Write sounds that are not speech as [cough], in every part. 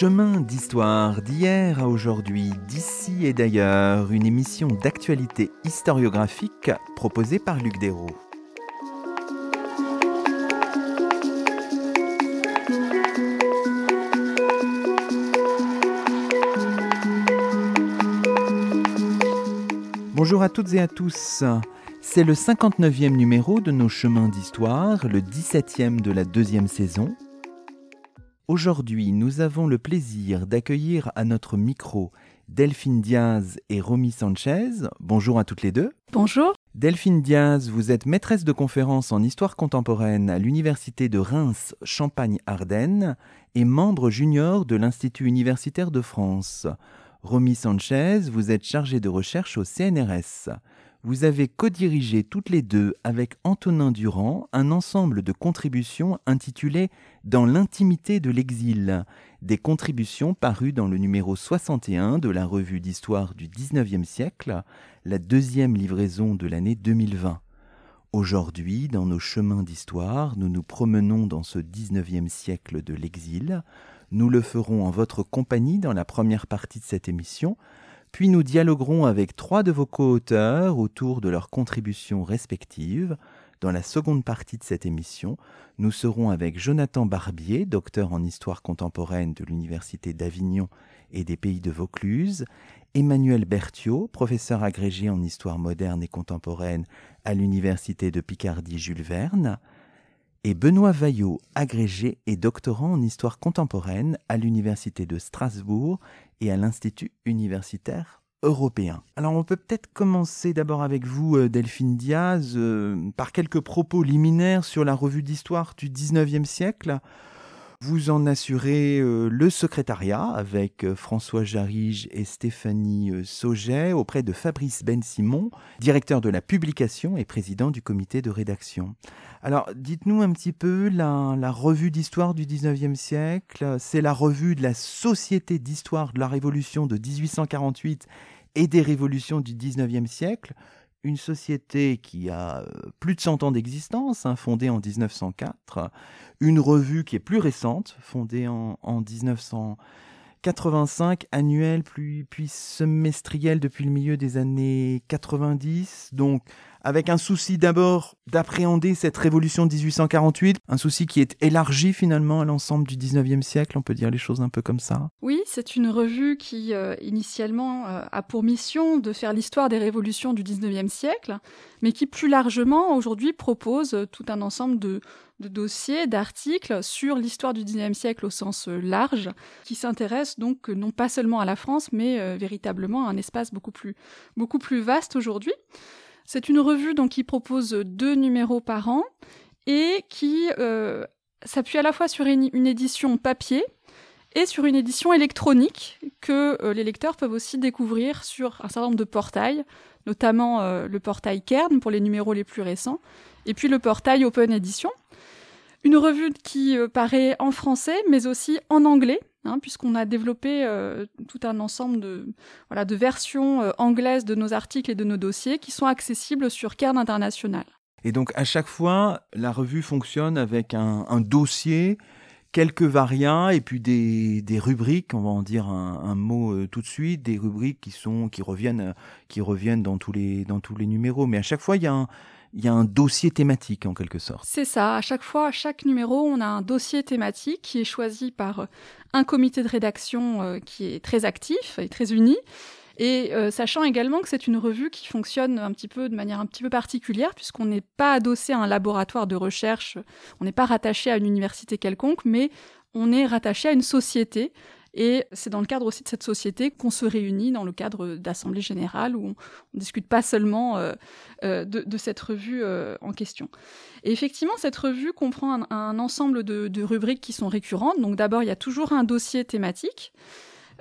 Chemin d'histoire d'hier à aujourd'hui, d'ici et d'ailleurs, une émission d'actualité historiographique proposée par Luc Dérault. Bonjour à toutes et à tous. C'est le 59e numéro de nos chemins d'histoire, le 17e de la deuxième saison, Aujourd'hui, nous avons le plaisir d'accueillir à notre micro Delphine Diaz et Romy Sanchez. Bonjour à toutes les deux. Bonjour. Delphine Diaz, vous êtes maîtresse de conférences en histoire contemporaine à l'Université de Reims Champagne-Ardenne et membre junior de l'Institut universitaire de France. Romy Sanchez, vous êtes chargée de recherche au CNRS vous avez co-dirigé toutes les deux avec Antonin Durand un ensemble de contributions intitulées Dans l'intimité de l'exil, des contributions parues dans le numéro 61 de la revue d'histoire du XIXe siècle, la deuxième livraison de l'année 2020. Aujourd'hui, dans nos chemins d'histoire, nous nous promenons dans ce XIXe siècle de l'exil. Nous le ferons en votre compagnie dans la première partie de cette émission, puis nous dialoguerons avec trois de vos co-auteurs autour de leurs contributions respectives. Dans la seconde partie de cette émission, nous serons avec Jonathan Barbier, docteur en histoire contemporaine de l'Université d'Avignon et des Pays de Vaucluse, Emmanuel Berthiaud, professeur agrégé en histoire moderne et contemporaine à l'Université de Picardie Jules Verne, et Benoît Vaillot, agrégé et doctorant en histoire contemporaine à l'Université de Strasbourg et à l'Institut universitaire européen. Alors on peut peut-être commencer d'abord avec vous, euh, Delphine Diaz, euh, par quelques propos liminaires sur la revue d'histoire du 19e siècle. Vous en assurez euh, le secrétariat avec euh, François Jarige et Stéphanie euh, Sauget auprès de Fabrice Ben-Simon, directeur de la publication et président du comité de rédaction. Alors, dites-nous un petit peu la, la revue d'histoire du 19e siècle. C'est la revue de la Société d'histoire de la Révolution de 1848 et des révolutions du 19e siècle une société qui a euh, plus de 100 ans d'existence, hein, fondée en 1904, une revue qui est plus récente, fondée en, en 1985, annuelle puis, puis semestrielle depuis le milieu des années 90. Donc avec un souci d'abord d'appréhender cette révolution de 1848, un souci qui est élargi finalement à l'ensemble du 19e siècle, on peut dire les choses un peu comme ça. Oui, c'est une revue qui euh, initialement euh, a pour mission de faire l'histoire des révolutions du 19e siècle, mais qui plus largement aujourd'hui propose euh, tout un ensemble de, dossiers, d'articles sur l'histoire du 19e siècle au sens large, qui s'intéressent donc non pas seulement à la France, mais véritablement à un espace beaucoup plus, beaucoup plus vaste aujourd'hui. C'est une revue donc qui propose deux numéros par an et qui euh, s'appuie à la fois sur une, édition papier et sur une édition électronique que euh, les lecteurs peuvent aussi découvrir sur un certain nombre de portails, notamment euh, le portail Kern pour les numéros les plus récents, et puis le portail Open Edition. Une revue qui paraît en français, mais aussi en anglais, Hein, puisqu'on a développé euh, tout un ensemble de, voilà, de versions euh, anglaises de nos articles et de nos dossiers qui sont accessibles sur Cairn International. Et donc à chaque fois, la revue fonctionne avec un, dossier, quelques variants et puis des, des, rubriques, on va en dire un, mot euh, tout de suite, des rubriques qui sont qui reviennent qui reviennent dans tous les dans tous les numéros. Mais à chaque fois, il y a un il y a un dossier thématique en quelque sorte. C'est ça, à chaque fois, à chaque numéro, on a un dossier thématique qui est choisi par euh, un comité de rédaction euh, qui est très actif et très uni. Et euh, sachant également que c'est une revue qui fonctionne un petit peu de manière un petit peu particulière, puisqu'on n'est pas adossé à un laboratoire de recherche, on n'est pas rattaché à une université quelconque, mais on est rattaché à une société et c'est dans le cadre aussi de cette société qu'on se réunit dans le cadre d'assemblée générale où on ne discute pas seulement euh, euh, de, cette revue en question. Et effectivement, cette revue comprend un, ensemble de, rubriques qui sont récurrentes. Donc d'abord, il y a toujours un dossier thématique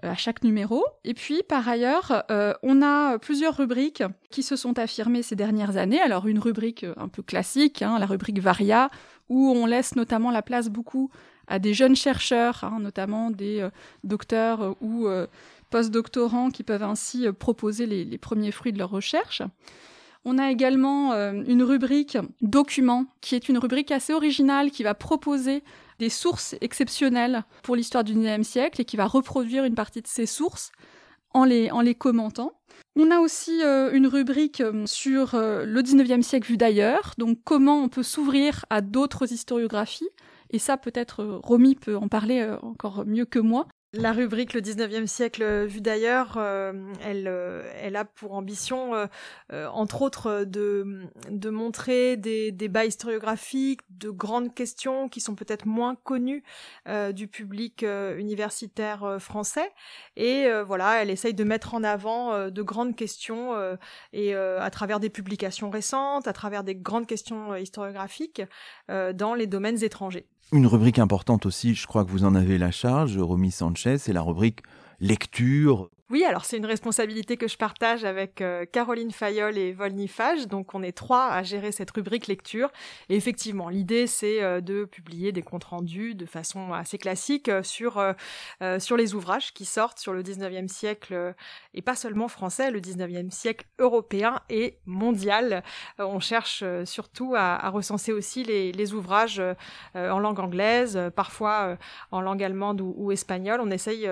à chaque numéro. Et puis, par ailleurs, on a plusieurs rubriques qui se sont affirmées ces dernières années. Alors, une rubrique un peu classique, hein, la rubrique Varia, où on laisse notamment la place beaucoup à des jeunes chercheurs, hein, notamment des euh, docteurs euh, ou euh, postdoctorants qui peuvent ainsi proposer les, premiers fruits de leur recherche. On a également euh, une rubrique documents, qui est une rubrique assez originale, qui va proposer des sources exceptionnelles pour l'histoire du XIXe siècle et qui va reproduire une partie de ces sources en les, en les commentant. On a aussi euh, une rubrique euh, sur le XIXe siècle vu d'ailleurs, donc comment on peut s'ouvrir à d'autres historiographies. Et ça, peut-être, Romy peut en parler encore mieux que moi. La rubrique Le 19e siècle euh, vu d'ailleurs, euh, elle, euh, elle a pour ambition, entre autres, de, de montrer des débats historiographiques, de grandes questions qui sont peut-être moins connues du public universitaire français. Et voilà, elle essaye de mettre en avant de grandes questions et à travers des publications récentes, à travers des grandes questions historiographiques dans les domaines étrangers. Une rubrique importante aussi, je crois que vous en avez la charge, Romy Sanchez, c'est la rubrique lecture, oui, alors c'est une responsabilité que je partage avec euh, Caroline Fayol et Volnifage. Donc on est trois à gérer cette rubrique lecture. Et effectivement, l'idée c'est euh, de publier des comptes rendus de façon assez classique euh, sur les ouvrages qui sortent sur le 19e siècle et pas seulement français, le 19e siècle européen et mondial. on cherche surtout à, recenser aussi les, ouvrages en langue anglaise, parfois en langue allemande ou, espagnole. On essaye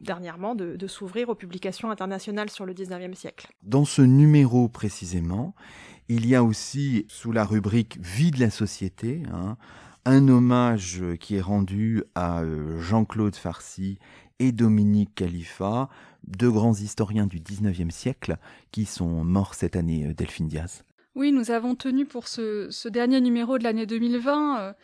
dernièrement de, de s'ouvrir publications internationales sur le 19e siècle. Dans ce numéro précisément, il y a aussi, sous la rubrique Vie de la société, hein, un hommage qui est rendu à euh, Jean-Claude Farcy et Dominique Khalifa, deux grands historiens du 19e siècle qui sont morts cette année, euh, Delphine Diaz. Oui, nous avons tenu pour ce, dernier numéro de l'année 2020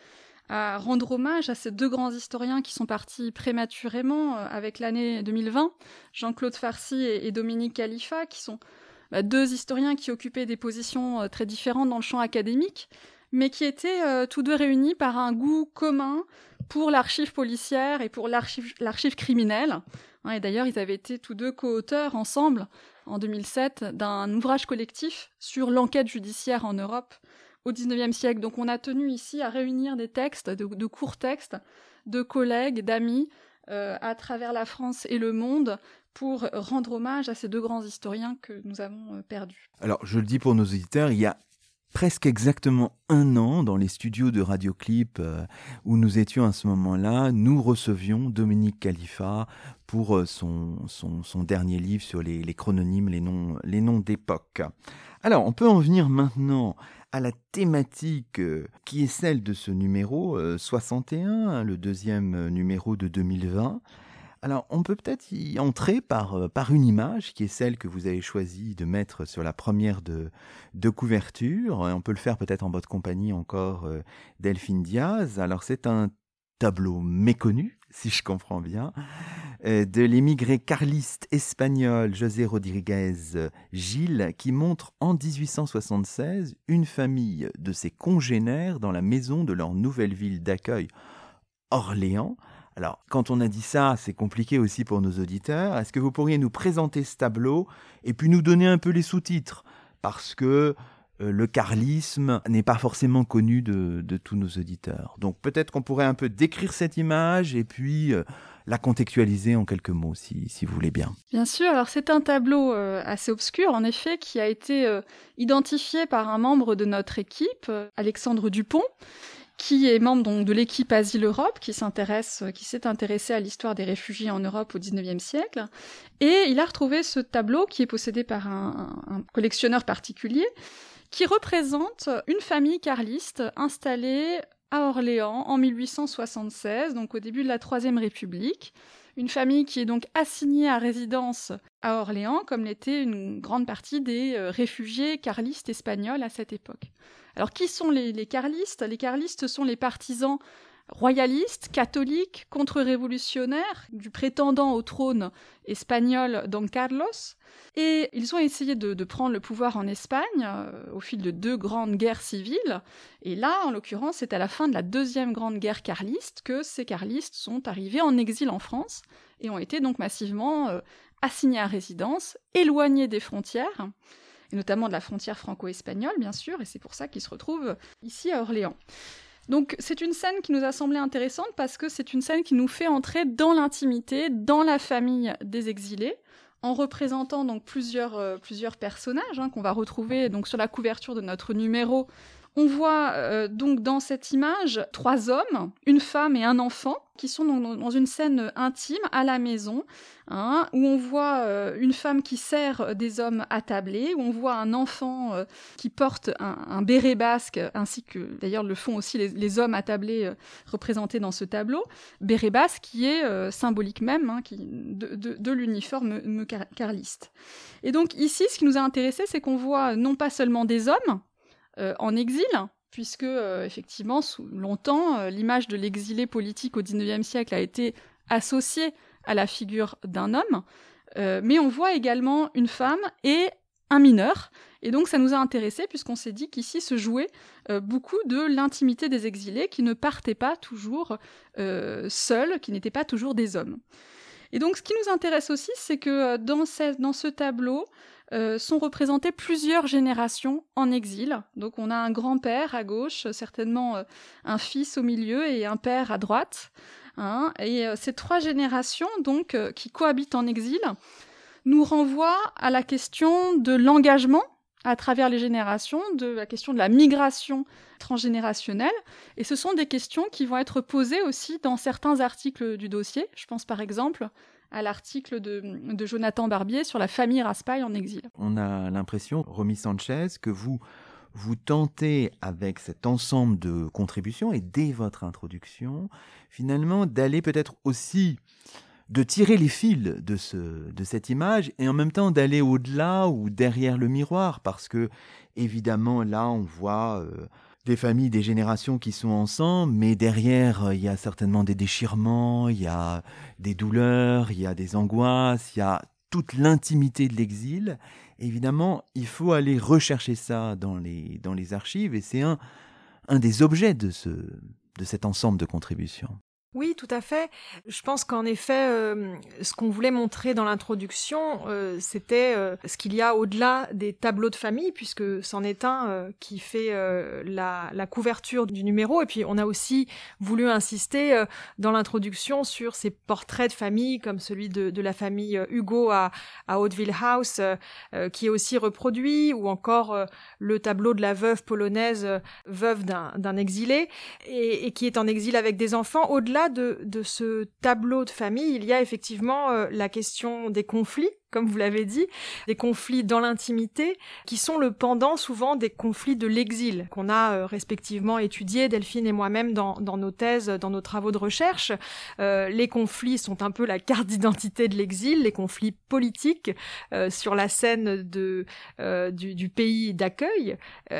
à rendre hommage à ces deux grands historiens qui sont partis prématurément euh, avec l'année 2020, Jean-Claude Farcy et, Dominique Khalifa, qui sont bah, deux historiens qui occupaient des positions euh, très différentes dans le champ académique, mais qui étaient euh, tous deux réunis par un goût commun pour l'archive policière et pour l'archive criminelle. Hein, et d'ailleurs, ils avaient été tous deux co-auteurs ensemble en 2007 d'un ouvrage collectif sur l'enquête judiciaire en Europe au XIXe siècle. Donc on a tenu ici à réunir des textes, de, courts textes, de collègues, d'amis, euh, à travers la France et le monde pour rendre hommage à ces deux grands historiens que nous avons euh, perdus. Alors je le dis pour nos auditeurs, il y a presque exactement un an dans les studios de Radioclip euh, où nous étions à ce moment-là, nous recevions Dominique Khalifa pour son, son, dernier livre sur les, les chrononymes, les noms, les noms d'époque. Alors, on peut en venir maintenant à la thématique euh, qui est celle de ce numéro 61, euh, le deuxième euh, numéro de 2020. Alors, on peut peut-être y entrer par, par une image qui est celle que vous avez choisi de mettre sur la première de, de couverture. On peut le faire peut-être en votre compagnie encore, Delphine Diaz. Alors, c'est un tableau méconnu, [laughs] si je comprends bien, euh, de l'émigré carliste espagnol José Rodríguez Gilles, qui montre en 1876 une famille de ses congénères dans la maison de leur nouvelle ville d'accueil, Orléans. Alors, quand on a dit ça, c'est compliqué aussi pour nos auditeurs. Est-ce que vous pourriez nous présenter ce tableau et puis nous donner un peu les sous-titres? Parce que euh, le carlisme n'est pas forcément connu de, tous nos auditeurs. Donc peut-être qu'on pourrait un peu décrire cette image et puis euh, la contextualiser en quelques mots, si, vous voulez bien. Bien sûr, alors c'est un tableau euh, assez obscur, en effet, qui a été identifié par un membre de notre équipe, Alexandre Dupont, qui est membre donc, de l'équipe Asile Europe, qui s'intéresse, qui s'est intéressé à l'histoire des réfugiés en Europe au XIXe siècle. Et il a retrouvé ce tableau qui est possédé par un collectionneur particulier, qui représente une famille carliste installée à Orléans en 1876, donc au début de la Troisième République. Une famille qui est donc assignée à résidence à Orléans, comme l'était une grande partie des euh, réfugiés carlistes espagnols à cette époque. Alors qui sont les, les carlistes? Les carlistes sont les partisans royalistes, catholiques, contre-révolutionnaires du prétendant au trône espagnol Don Carlos. Et ils ont essayé de, prendre le pouvoir en Espagne euh, au fil de deux grandes guerres civiles. Et là, en l'occurrence, c'est à la fin de la deuxième grande guerre carliste que ces carlistes sont arrivés en exil en France et ont été donc massivement euh, assignés à résidence, éloignés des frontières et notamment de la frontière franco-espagnole, bien sûr, et c'est pour ça qu'ils se retrouvent ici à Orléans. Donc c'est une scène qui nous a semblé intéressante parce que c'est une scène qui nous fait entrer dans l'intimité, dans la famille des exilés, en représentant euh, plusieurs personnages hein, qu'on va retrouver sur la couverture de notre numéro on voit euh, donc dans cette image trois hommes, une femme et un enfant qui sont dans, une scène intime à la maison, hein, où on voit euh, une femme qui sert des hommes attablés, où on voit un enfant euh, qui porte un, béret basque, ainsi que d'ailleurs le font aussi les, hommes attablés représentés dans ce tableau, béret basque qui est symbolique même hein, qui, de, l'uniforme carliste. Et donc ici, ce qui nous a intéressé, c'est qu'on voit non pas seulement des hommes, en exil, puisque euh, effectivement, longtemps, euh, l'image de l'exilé politique au XIXe siècle a été associée à la figure d'un homme, mais on voit également une femme et un mineur. Et donc ça nous a intéressés puisqu'on s'est dit qu'ici se jouait beaucoup de l'intimité des exilés qui ne partaient pas toujours seuls, qui n'étaient pas toujours des hommes. Et donc ce qui nous intéresse aussi, c'est que dans ce tableau, euh, sont représentées plusieurs générations en exil. Donc on a un grand-père à gauche, certainement euh, un fils au milieu et un père à droite. Hein. et euh, ces trois générations, donc, qui cohabitent en exil, nous renvoient à la question de l'engagement à travers les générations, de la question de la migration transgénérationnelle. Et ce sont des questions qui vont être posées aussi dans certains articles du dossier. Je pense par exemple à l'article de, Jonathan Barbier sur la famille Raspail en exil. On a l'impression, Romy Sanchez, que vous vous tentez avec cet ensemble de contributions et dès votre introduction, finalement, d'aller peut-être aussi de tirer les fils de, ce, de cette image et en même temps d'aller au-delà ou derrière le miroir parce que évidemment là on voit euh, des familles, des générations qui sont ensemble, mais derrière, euh, il y a certainement des déchirements, il y a des douleurs, il y a des angoisses, il y a toute l'intimité de l'exil. Évidemment, il faut aller rechercher ça dans les, dans les archives, et c'est un, un des objets de, ce, de cet ensemble de contributions. Oui, tout à fait. Je pense qu'en effet, euh, ce qu'on voulait montrer dans l'introduction, euh, c'était euh, ce qu'il y a au-delà des tableaux de famille, puisque c'en est un qui fait la, couverture du numéro. Et puis, on a aussi voulu insister dans l'introduction sur ces portraits de famille, comme celui de, de la famille Hugo à, à Hauteville House, qui est aussi reproduit, ou encore le tableau de la veuve polonaise, veuve d'un exilé, et, et qui est en exil avec des enfants. Au-delà de, ce tableau de famille, il y a effectivement euh, la question des conflits comme vous l'avez dit, des conflits dans l'intimité, qui sont le pendant souvent des conflits de l'exil, qu'on a euh, respectivement étudié, Delphine et moi-même, dans, nos thèses, dans nos travaux de recherche. Euh, les conflits sont un peu la carte d'identité de l'exil, les conflits politiques euh, sur la scène de, du, du, pays d'accueil,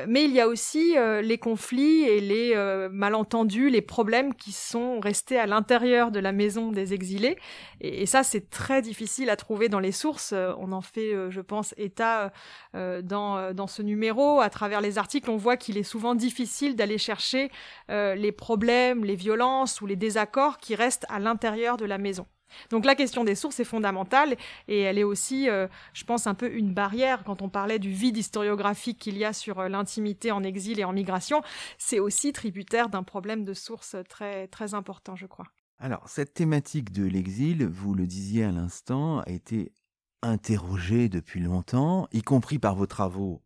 mais il y a aussi les conflits et les malentendus, les problèmes qui sont restés à l'intérieur de la maison des exilés, et ça c'est très difficile à trouver dans les sources euh, on en fait, euh, je pense, état euh, dans, dans ce numéro. À travers les articles, on voit qu'il est souvent difficile d'aller chercher les problèmes, les violences ou les désaccords qui restent à l'intérieur de la maison. Donc la question des sources est fondamentale et elle est aussi, je pense, un peu une barrière quand on parlait du vide historiographique qu'il y a sur l'intimité en exil et en migration. C'est aussi tributaire d'un problème de sources très, très important, je crois. Alors, cette thématique de l'exil, vous le disiez à l'instant, a été interrogé depuis longtemps, y compris par vos travaux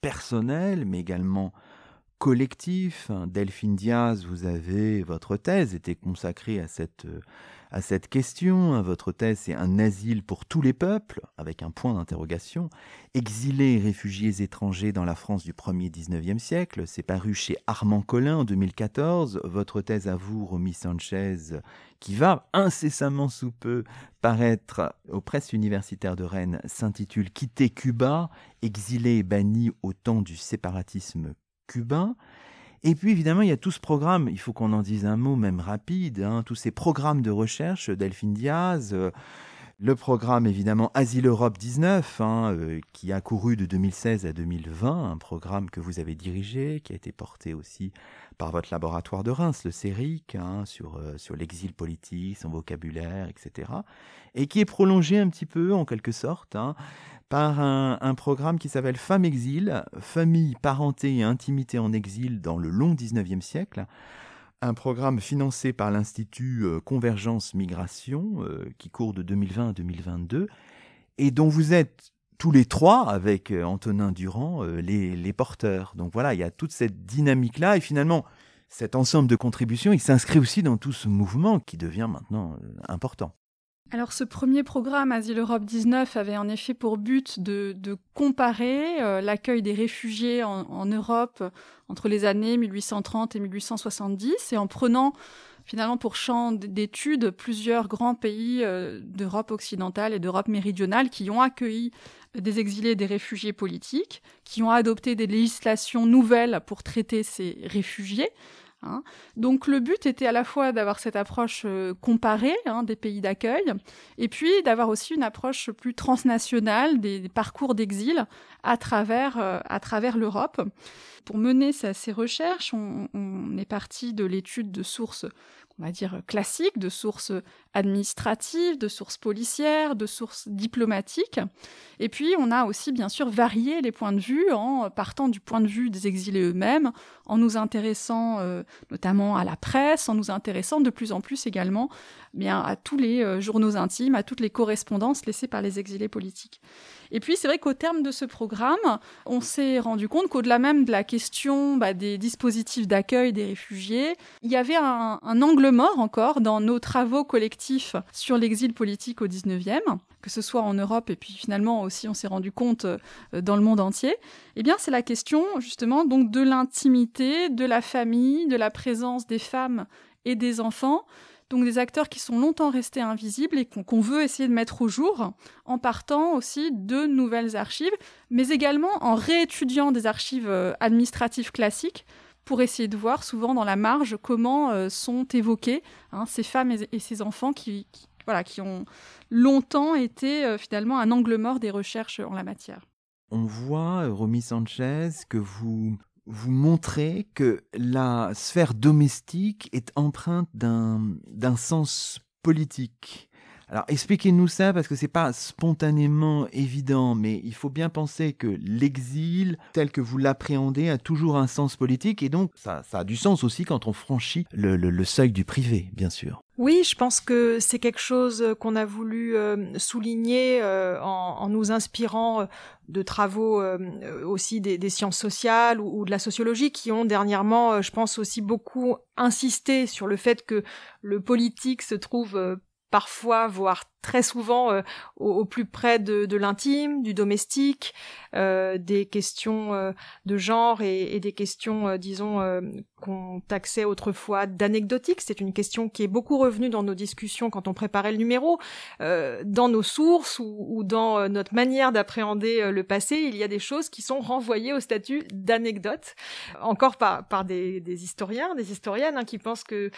personnels, mais également collectifs. Delphine Diaz, vous avez, votre thèse était consacrée à cette à cette question. Votre thèse, c'est un asile pour tous les peuples, avec un point d'interrogation. Exilés et réfugiés étrangers dans la France du 1er 19e siècle. C'est paru chez Armand Collin en 2014. Votre thèse à vous, Romy Sanchez, qui va incessamment sous peu paraître aux presses universitaires de Rennes, s'intitule Quitter Cuba, exilé et banni au temps du séparatisme cubain. Et puis évidemment, il y a tout ce programme, il faut qu'on en dise un mot même rapide, hein, tous ces programmes de recherche, Delphine Diaz, euh, le programme évidemment Asile Europe 19, hein, euh, qui a couru de 2016 à 2020, un programme que vous avez dirigé, qui a été porté aussi par votre laboratoire de Reims, le CERIC, hein, sur, euh, sur l'exil politique, son vocabulaire, etc. Et qui est prolongé un petit peu, en quelque sorte, hein, par un, programme qui s'appelle Femmes Exil, Famille, Parenté et Intimité en exil dans le long 19e siècle. Un programme financé par l'Institut euh, Convergence Migration, euh, qui court de 2020 à 2022, et dont vous êtes tous les trois, avec euh, Antonin Durand, les, les porteurs. Donc voilà, il y a toute cette dynamique-là, et finalement, cet ensemble de contributions, il s'inscrit aussi dans tout ce mouvement qui devient maintenant important. Alors ce premier programme Asile Europe 19 avait en effet pour but de, comparer euh, l'accueil des réfugiés en, Europe entre les années 1830 et 1870 et en prenant finalement pour champ d'études plusieurs grands pays euh, d'Europe occidentale et d'Europe méridionale qui ont accueilli des exilés et des réfugiés politiques, qui ont adopté des législations nouvelles pour traiter ces réfugiés, Hein. Donc le but était à la fois d'avoir cette approche euh, comparée hein, des pays d'accueil, et puis d'avoir aussi une approche plus transnationale des, parcours d'exil à travers, euh, travers l'Europe. Pour mener ces recherches, on, on est parti de l'étude de sources on va dire, classiques, de sources administratives, de sources policières, de sources diplomatiques. Et puis, on a aussi, bien sûr, varié les points de vue en partant du point de vue des exilés eux-mêmes, en nous intéressant euh, notamment à la presse, en nous intéressant de plus en plus également bien, à tous les euh, journaux intimes, à toutes les correspondances laissées par les exilés politiques. Et puis, c'est vrai qu'au terme de ce programme, on s'est rendu compte qu'au-delà même de la question bah, des dispositifs d'accueil des réfugiés, il y avait un, angle mort encore dans nos travaux collectifs sur l'exil politique au 19e, que ce soit en Europe et puis finalement aussi on s'est rendu compte euh, dans le monde entier. Eh bien, c'est la question justement donc de l'intimité, de la famille, de la présence des femmes et des enfants donc des acteurs qui sont longtemps restés invisibles et qu'on veut essayer de mettre au jour en partant aussi de nouvelles archives, mais également en réétudiant des archives euh, administratives classiques pour essayer de voir souvent dans la marge comment euh, sont évoqués hein, ces femmes et, ces enfants qui, voilà, qui ont longtemps été euh, finalement un angle mort des recherches en la matière. On voit, Romy Sanchez, que vous vous montrez que la sphère domestique est empreinte d'un sens politique. Alors expliquez-nous ça parce que c'est pas spontanément évident, mais il faut bien penser que l'exil, tel que vous l'appréhendez, a toujours un sens politique et donc ça, a du sens aussi quand on franchit le seuil du privé, bien sûr. Oui, je pense que c'est quelque chose qu'on a voulu euh, souligner euh, en, nous inspirant euh, de travaux aussi des, sciences sociales ou, de la sociologie qui ont dernièrement, je pense aussi beaucoup insisté sur le fait que le politique se trouve parfois, voire très souvent euh, au, plus près de, l'intime, du domestique, euh, des questions euh, de genre et, des questions, disons, qu'on taxait autrefois d'anecdotiques. C'est une question qui est beaucoup revenue dans nos discussions quand on préparait le numéro. dans nos sources ou, dans notre manière d'appréhender le passé, il y a des choses qui sont renvoyées au statut d'anecdote, encore par, des, historiens, des historiennes hein, qui pensent que,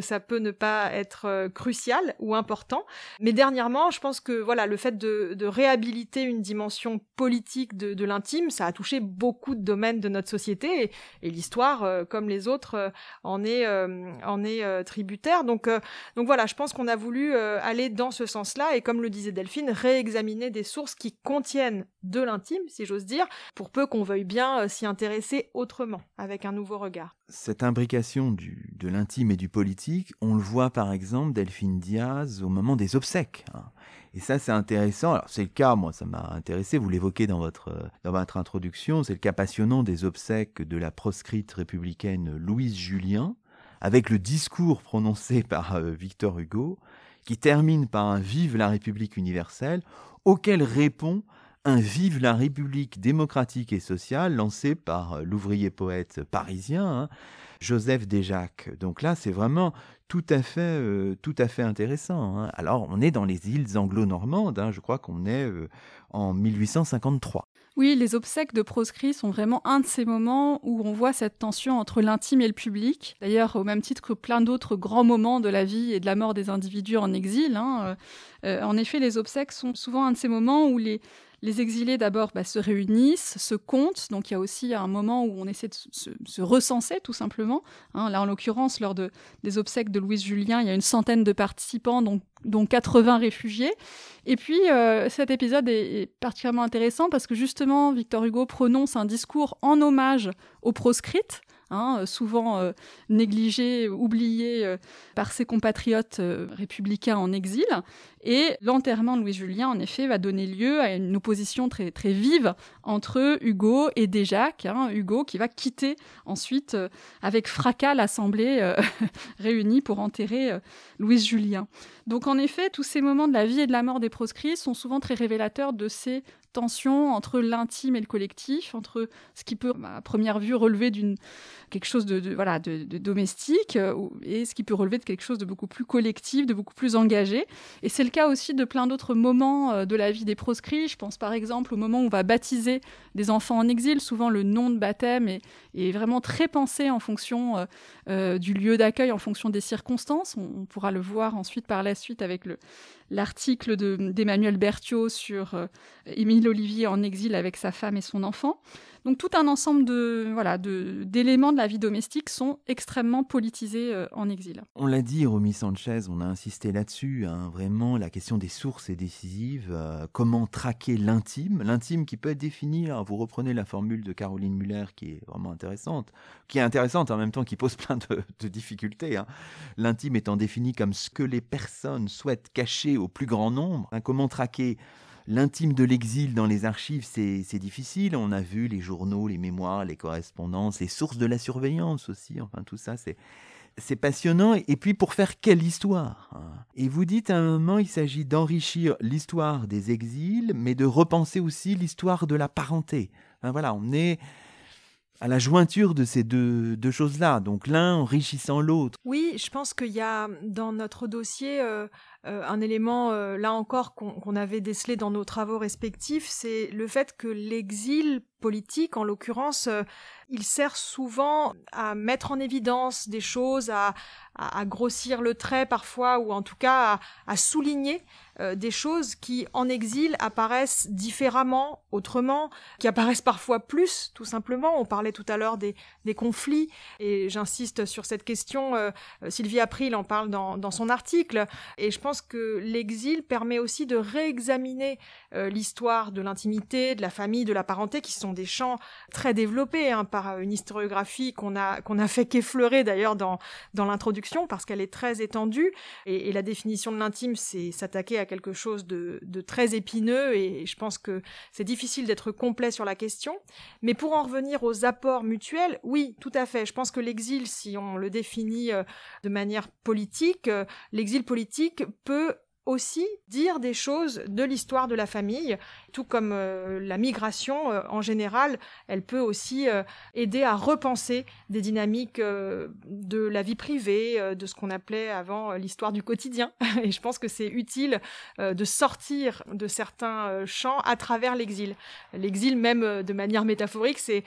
ça peut ne pas être crucial ou important. Mais dernièrement, je pense que voilà, le fait de, réhabiliter une dimension politique de, l'intime, ça a touché beaucoup de domaines de notre société et, l'histoire, euh, comme les autres, euh, en est, euh, est tributaire. Donc, donc voilà, je pense qu'on a voulu aller dans ce sens-là et comme le disait Delphine, réexaminer des sources qui contiennent de l'intime, si j'ose dire, pour peu qu'on veuille bien s'y intéresser autrement, avec un nouveau regard. Cette imbrication du, de l'intime et du politique, on le voit par exemple, Delphine Diaz, au moment des obsèques. Hein. Et ça, c'est intéressant. C'est le cas, moi, ça m'a intéressé. Vous l'évoquez dans votre, dans votre introduction. C'est le cas passionnant des obsèques de la proscrite républicaine Louise Julien, avec le discours prononcé [laughs] par euh, Victor Hugo, qui termine par un Vive la République universelle, auquel répond un Vive la République démocratique et sociale lancé par euh, l'ouvrier poète parisien, hein, Joseph Desjacques. Donc là, c'est vraiment tout à fait, euh, tout à fait intéressant. Hein. Alors, on est dans les îles anglo-normandes, hein. je crois qu'on est euh, en 1853. Oui, les obsèques de proscrits sont vraiment un de ces moments où on voit cette tension entre l'intime et le public. D'ailleurs, au même titre que plein d'autres grands moments de la vie et de la mort des individus en exil. Hein, euh, en effet, les obsèques sont souvent un de ces moments où les, les exilés d'abord bah, se réunissent, se comptent, donc il y a aussi un moment où on essaie de se, recenser tout simplement. Hein. là en l'occurrence, lors de, des obsèques de Louise Julien, il y a une centaine de participants, dont, dont 80 réfugiés. Et puis euh, cet épisode est, particulièrement intéressant parce que justement Victor Hugo prononce un discours en hommage aux proscrites. Hein, souvent négligé, oublié par ses compatriotes républicains en exil. Et l'enterrement de Louis Julien, en effet, va donner lieu à une opposition très, très vive entre Hugo et Déjac. Hein, Hugo qui va quitter ensuite avec fracas l'Assemblée [laughs] réunie pour enterrer Louis Julien. Donc en effet, tous ces moments de la vie et de la mort des proscrits sont souvent très révélateurs de ces tension entre l'intime et le collectif, entre ce qui peut, à première vue, relever d'une quelque chose de, voilà de, domestique euh, et ce qui peut relever de quelque chose de beaucoup plus collectif, de beaucoup plus engagé. Et c'est le cas aussi de plein d'autres moments euh, de la vie des proscrits. Je pense par exemple au moment où on va baptiser des enfants en exil. Souvent, le nom de baptême est, vraiment très pensé en fonction euh, du lieu d'accueil, en fonction des circonstances. On, pourra le voir ensuite par la suite avec le l'article d'Emmanuel Berthiaud sur euh, Olivier en exil avec sa femme et son enfant. Donc tout un ensemble de voilà d'éléments de, la vie domestique sont extrêmement politisés euh, en exil. On l'a dit, Romy Sanchez, on a insisté là-dessus. Hein, vraiment, la question des sources est décisive. Euh, comment traquer l'intime, l'intime qui peut être défini. vous reprenez la formule de Caroline Muller qui est vraiment intéressante, qui est intéressante en même temps qui pose plein de, difficultés. Hein. L'intime étant défini comme ce que les personnes souhaitent cacher au plus grand nombre. Hein, comment traquer L'intime de l'exil dans les archives, c'est difficile. On a vu les journaux, les mémoires, les correspondances, les sources de la surveillance aussi. Enfin, tout ça, c'est passionnant. Et puis pour faire quelle histoire hein? Et vous dites à un moment, il s'agit d'enrichir l'histoire des exils, mais de repenser aussi l'histoire de la parenté. voilà, on est à la jointure de ces deux, choses-là, donc l'un enrichissant l'autre. Oui, je pense qu'il y a dans notre dossier euh, euh, un élément, euh, là encore, qu'on avait décelé dans nos travaux respectifs, c'est le fait que l'exil politique, en l'occurrence, euh, il sert souvent à mettre en évidence des choses, à, à, grossir le trait parfois, ou en tout cas à, souligner des choses qui, en exil, apparaissent différemment, autrement, qui apparaissent parfois plus, tout simplement. On parlait tout à l'heure des, des, conflits, et j'insiste sur cette question. Sylvie April en parle dans, dans son article, et je pense que l'exil permet aussi de réexaminer euh, l'histoire de l'intimité, de la famille, de la parenté, qui sont des champs très développés hein, par une historiographie qu'on a qu'on a fait qu'effleurer d'ailleurs dans dans l'introduction parce qu'elle est très étendue et, la définition de l'intime c'est s'attaquer à quelque chose de, de très épineux et je pense que c'est difficile d'être complet sur la question. Mais pour en revenir aux apports mutuels, oui, tout à fait. Je pense que l'exil, si on le définit euh, de manière politique, euh, l'exil politique peut aussi dire des choses de l'histoire de la famille, tout comme euh, la migration euh, en général, elle peut aussi euh, aider à repenser des dynamiques de la vie privée, de ce qu'on appelait avant l'histoire du quotidien. [laughs] Et je pense que c'est utile de sortir de certains champs à travers l'exil. L'exil même de manière métaphorique, c'est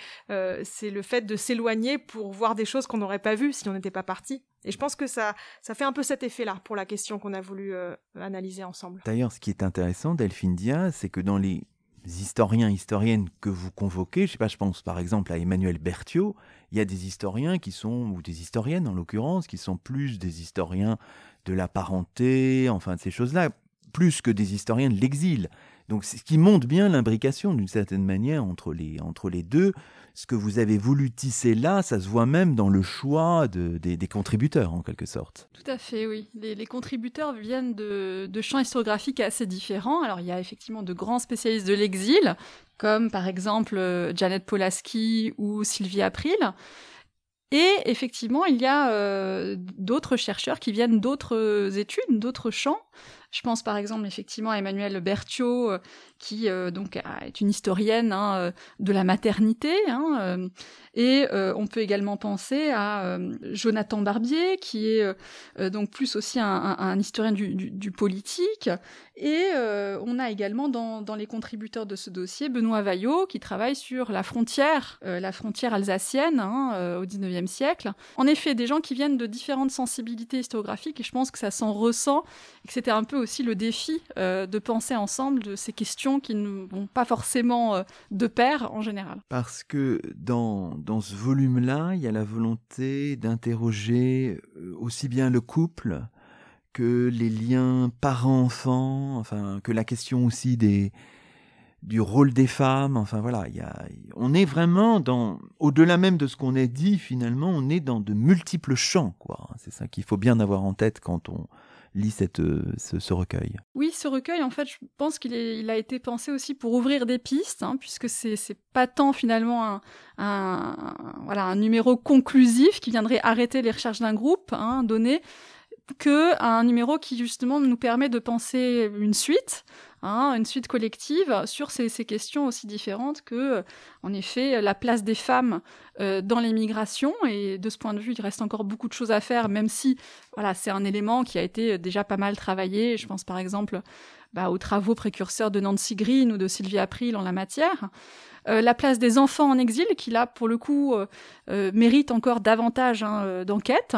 c'est le fait de s'éloigner pour voir des choses qu'on n'aurait pas vues si on n'était pas parti. Et je pense que ça, ça fait un peu cet effet-là pour la question qu'on a voulu euh, analyser ensemble. D'ailleurs, ce qui est intéressant, Delphine Dia, c'est que dans les historiens, historiennes que vous convoquez, je sais pas, je pense par exemple à Emmanuel Berthiaud, il y a des historiens qui sont, ou des historiennes en l'occurrence, qui sont plus des historiens de la parenté, enfin de ces choses-là, plus que des historiens de l'exil. Donc, ce qui montre bien l'imbrication d'une certaine manière entre les, entre les deux. Ce que vous avez voulu tisser là, ça se voit même dans le choix de, des, contributeurs, en quelque sorte. Tout à fait, oui. Les, contributeurs viennent de, champs historiographiques assez différents. Alors, il y a effectivement de grands spécialistes de l'exil, comme par exemple euh, Janet Polaski ou Sylvie April. Et effectivement, il y a euh, d'autres chercheurs qui viennent d'autres études, d'autres champs. Je pense par exemple effectivement à Emmanuel Berthiaud, euh, qui euh, donc est une historienne hein, euh, de la maternité. Hein, et on peut également penser à Jonathan Barbier, qui est donc plus aussi un, historien du, politique. Et on a également dans, les contributeurs de ce dossier Benoît Vaillot, qui travaille sur la frontière, la frontière alsacienne hein, au XIXe siècle. En effet, des gens qui viennent de différentes sensibilités historiographiques, et je pense que ça s'en ressent, et que c'était un peu aussi le défi euh, de penser ensemble de ces questions qui ne vont pas forcément euh, de pair en général. Parce que dans, dans ce volume-là, il y a la volonté d'interroger euh, aussi bien le couple que les liens parents-enfants, enfin que la question aussi des, du rôle des femmes. Enfin voilà, y a, on est vraiment dans, au-delà même de ce qu'on a dit finalement, on est dans de multiples champs. quoi. C'est ça qu'il faut bien avoir en tête quand on lit euh, ce, recueil. Oui, ce recueil, en fait, je pense qu'il il a été pensé aussi pour ouvrir des pistes, hein, puisque c'est pas tant finalement un, un, voilà, un numéro conclusif qui viendrait arrêter les recherches d'un groupe hein, donné, que un numéro qui justement nous permet de penser une suite, hein, une suite collective sur ces, questions aussi différentes que, en effet, la place des femmes euh, dans l'immigration. Et de ce point de vue, il reste encore beaucoup de choses à faire, même si voilà, c'est un élément qui a été déjà pas mal travaillé. Je pense par exemple bah, aux travaux précurseurs de Nancy Green ou de Sylvia April en la matière. Euh, la place des enfants en exil, qui là, pour le coup, euh, euh mérite encore davantage hein, euh, d'enquête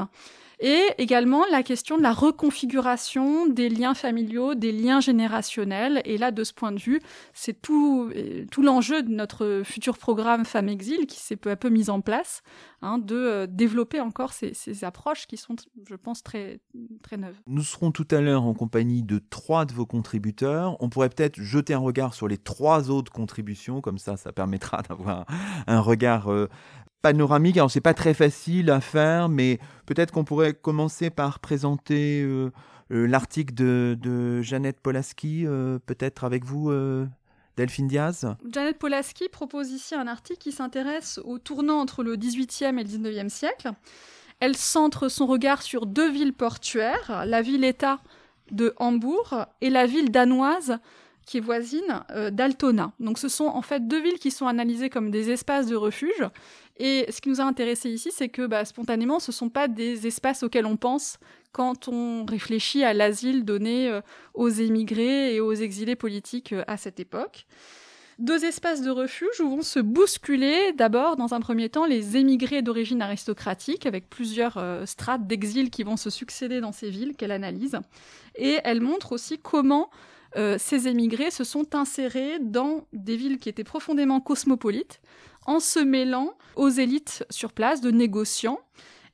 et également la question de la reconfiguration des liens familiaux, des liens générationnels. Et là, de ce point de vue, c'est tout, tout l'enjeu de notre futur programme Femmes Exil qui s'est peu à peu mis en place, hein, de euh, développer encore ces, ces, approches qui sont, je pense, très, très neuves. Nous serons tout à l'heure en compagnie de trois de vos contributeurs. On pourrait peut-être jeter un regard sur les trois autres contributions, comme ça, ça permettra [laughs] d'avoir un regard euh, panoramique. Alors, c'est pas très facile à faire, mais peut-être qu'on pourrait commencer par présenter euh, euh, l'article de, Jeannette Polaski, euh, peut-être avec vous, Delphine Diaz. Jeannette Polaski propose ici un article qui s'intéresse au tournant entre le XVIIIe et le XIXe siècle. Elle centre son regard sur deux villes portuaires, la ville-État de Hambourg et la ville danoise qui est voisine d'Altona. Donc ce sont en fait deux villes qui sont analysées comme des espaces de refuge et ce qui nous a intéressé ici, c'est que bah, spontanément, ce ne sont pas des espaces auxquels on pense quand on réfléchit à l'asile donné euh, aux émigrés et aux exilés politiques euh, à cette époque. Deux espaces de refuge où vont se bousculer d'abord, dans un premier temps, les émigrés d'origine aristocratique, avec plusieurs euh, strates d'exil qui vont se succéder dans ces villes qu'elle analyse. Et elle montre aussi comment ces émigrés se sont insérés dans des villes qui étaient profondément cosmopolites, en se mêlant aux élites sur place de négociants.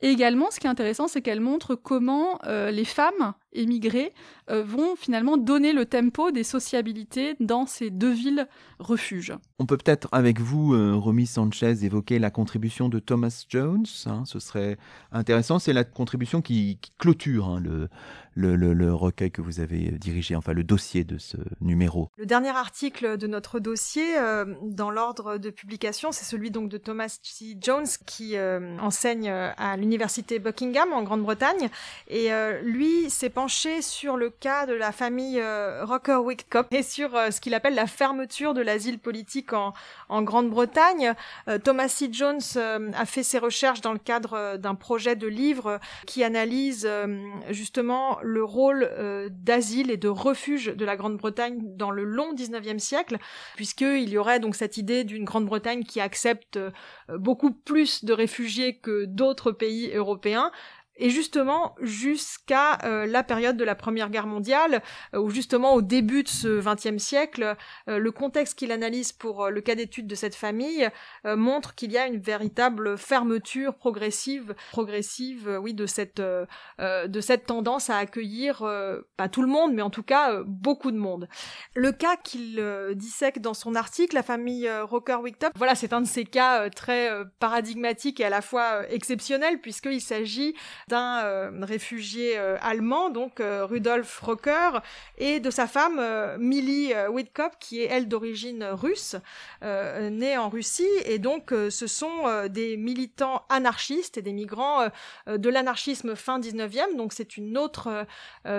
Et également, ce qui est intéressant, c'est qu'elle montre comment euh, les femmes émigrés euh, vont finalement donner le tempo des sociabilités dans ces deux villes refuges. On peut peut-être avec vous, euh, Romy Sanchez, évoquer la contribution de Thomas Jones. Hein, ce serait intéressant. C'est la contribution qui, clôture hein, le, le, recueil que vous avez dirigé, enfin le dossier de ce numéro. Le dernier article de notre dossier euh, dans l'ordre de publication, c'est celui donc de Thomas C. Jones qui enseigne à l'université Buckingham en Grande-Bretagne. Et lui sur le cas de la famille euh, et sur euh, ce qu'il appelle la fermeture de l'asile politique en, Grande-Bretagne. Euh, Thomas C. Jones a fait ses recherches dans le cadre d'un projet de livre qui analyse justement le rôle d'asile et de refuge de la Grande-Bretagne dans le long 19e siècle, puisqu'il y aurait donc cette idée d'une Grande-Bretagne qui accepte beaucoup plus de réfugiés que d'autres pays européens, et justement jusqu'à euh, la période de la Première Guerre mondiale, euh, où justement au début de ce XXe siècle, euh, le contexte qu'il analyse pour le cas d'étude de cette famille montre qu'il y a une véritable fermeture progressive, progressive, oui, de cette de cette tendance à accueillir pas tout le monde, mais en tout cas beaucoup de monde. Le cas qu'il dissèque dans son article, la famille Rocker Wicktop, voilà, c'est un de ces cas très paradigmatiques et à la fois exceptionnels puisqu'il s'agit d'un euh, réfugié euh, allemand, donc euh, Rudolf Rocker, et de sa femme Millie Whitkop, qui est elle d'origine russe, née en Russie, et donc ce sont des militants anarchistes et des migrants de l'anarchisme fin 19e, donc c'est une autre,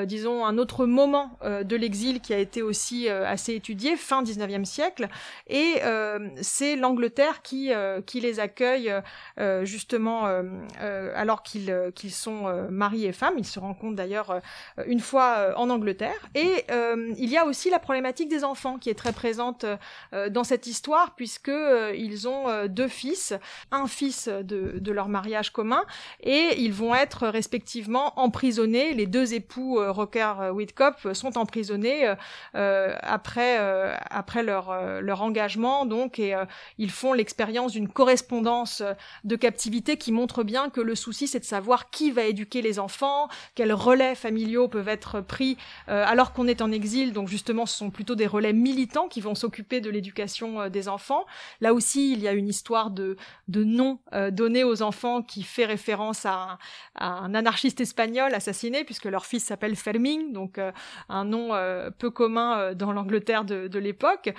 disons, un autre moment de l'exil qui a été aussi assez étudié, fin 19e siècle, et c'est l'Angleterre qui, qui les accueille justement alors qu'ils qu'ils sont euh, mari et femme. Ils se rencontrent d'ailleurs euh, une fois euh, en Angleterre. Et il y a aussi la problématique des enfants qui est très présente dans cette histoire puisque ils ont deux fils, un fils de, leur mariage commun, et ils vont être respectivement emprisonnés. Les deux époux Rocker Whitcop sont emprisonnés après après leur leur engagement donc et ils font l'expérience d'une correspondance de captivité qui montre bien que le souci c'est de savoir qui va éduquer les enfants, quels relais familiaux peuvent être pris alors qu'on est en exil. Donc justement, ce sont plutôt des relais militants qui vont s'occuper de l'éducation des enfants. Là aussi, il y a une histoire de, de nom donné aux enfants qui fait référence à un, anarchiste espagnol assassiné, puisque leur fils s'appelle Fermín, donc un nom peu commun dans l'Angleterre de, de l'époque.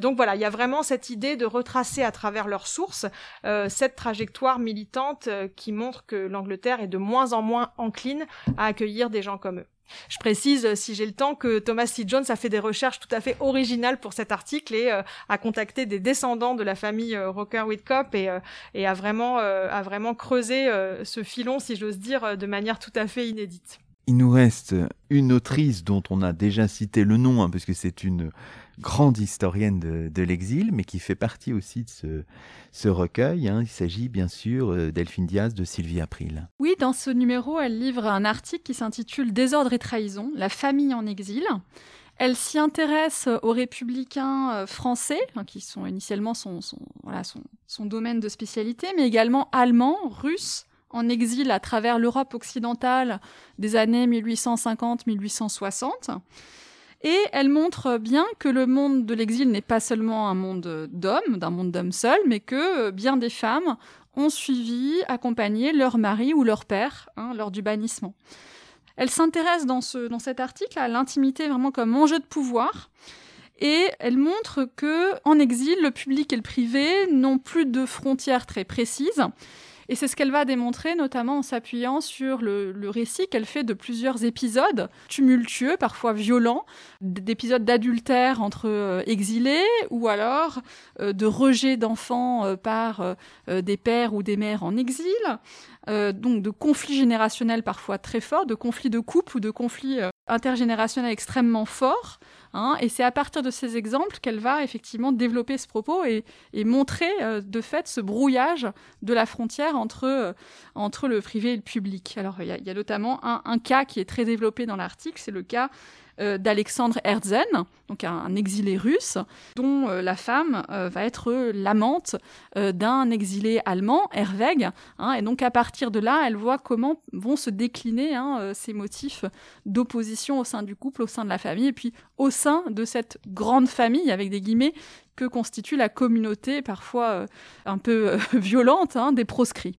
donc voilà, il y a vraiment cette idée de retracer à travers leurs sources euh, cette trajectoire militante euh, qui montre que l'Angleterre est de moins en moins encline à accueillir des gens comme eux. Je précise, euh, si j'ai le temps, que Thomas C. Jones a fait des recherches tout à fait originales pour cet article et a contacté des descendants de la famille Rocker Whitcop et, a vraiment a vraiment creusé ce filon, si j'ose dire, de manière tout à fait inédite. Il nous reste une autrice dont on a déjà cité le nom, hein, puisque c'est une grande historienne de, l'exil, mais qui fait partie aussi de ce, recueil. Hein. Il s'agit bien sûr euh, Delphine Diaz de Sylvie April. Oui, dans ce numéro, elle livre un article qui s'intitule Désordre et trahison, la famille en exil. Elle s'y intéresse aux républicains euh, français, hein, qui sont initialement son, son domaine de spécialité, mais également allemands, russes, en exil à travers l'Europe occidentale des années 1850-1860. Et elle montre bien que le monde de l'exil n'est pas seulement un monde d'hommes, d'un monde d'hommes seuls, mais que bien des femmes ont suivi, accompagné leur mari ou leur père hein, lors du bannissement. Elle s'intéresse dans, ce, dans cet article à l'intimité vraiment comme enjeu de pouvoir. Et elle montre que en exil, le public et le privé n'ont plus de frontières très précises et c'est ce qu'elle va démontrer, notamment en s'appuyant sur le, récit qu'elle fait de plusieurs épisodes tumultueux, parfois violents, d'épisodes d'adultère entre euh, exilés, ou alors euh, de rejet d'enfants euh, par des pères ou des mères en exil, donc de conflits générationnels parfois très forts, de conflits de couple ou de conflits intergénérationnels extrêmement forts. Hein, et c'est à partir de ces exemples qu'elle va effectivement développer ce propos et, montrer euh, de fait ce brouillage de la frontière entre, euh, entre le privé et le public. Alors il y, a notamment un, cas qui est très développé dans l'article, c'est le cas euh, d'Alexandre Herzen, donc un, exilé russe, dont euh, la femme euh, va être l'amante d'un exilé allemand, Herweg. Hein, et donc à partir de là, elle voit comment vont se décliner hein, ces motifs d'opposition au sein du couple, au sein de la famille, et puis au sein de cette grande famille, avec des guillemets, que constitue la communauté parfois un peu [laughs] violente hein, des proscrits.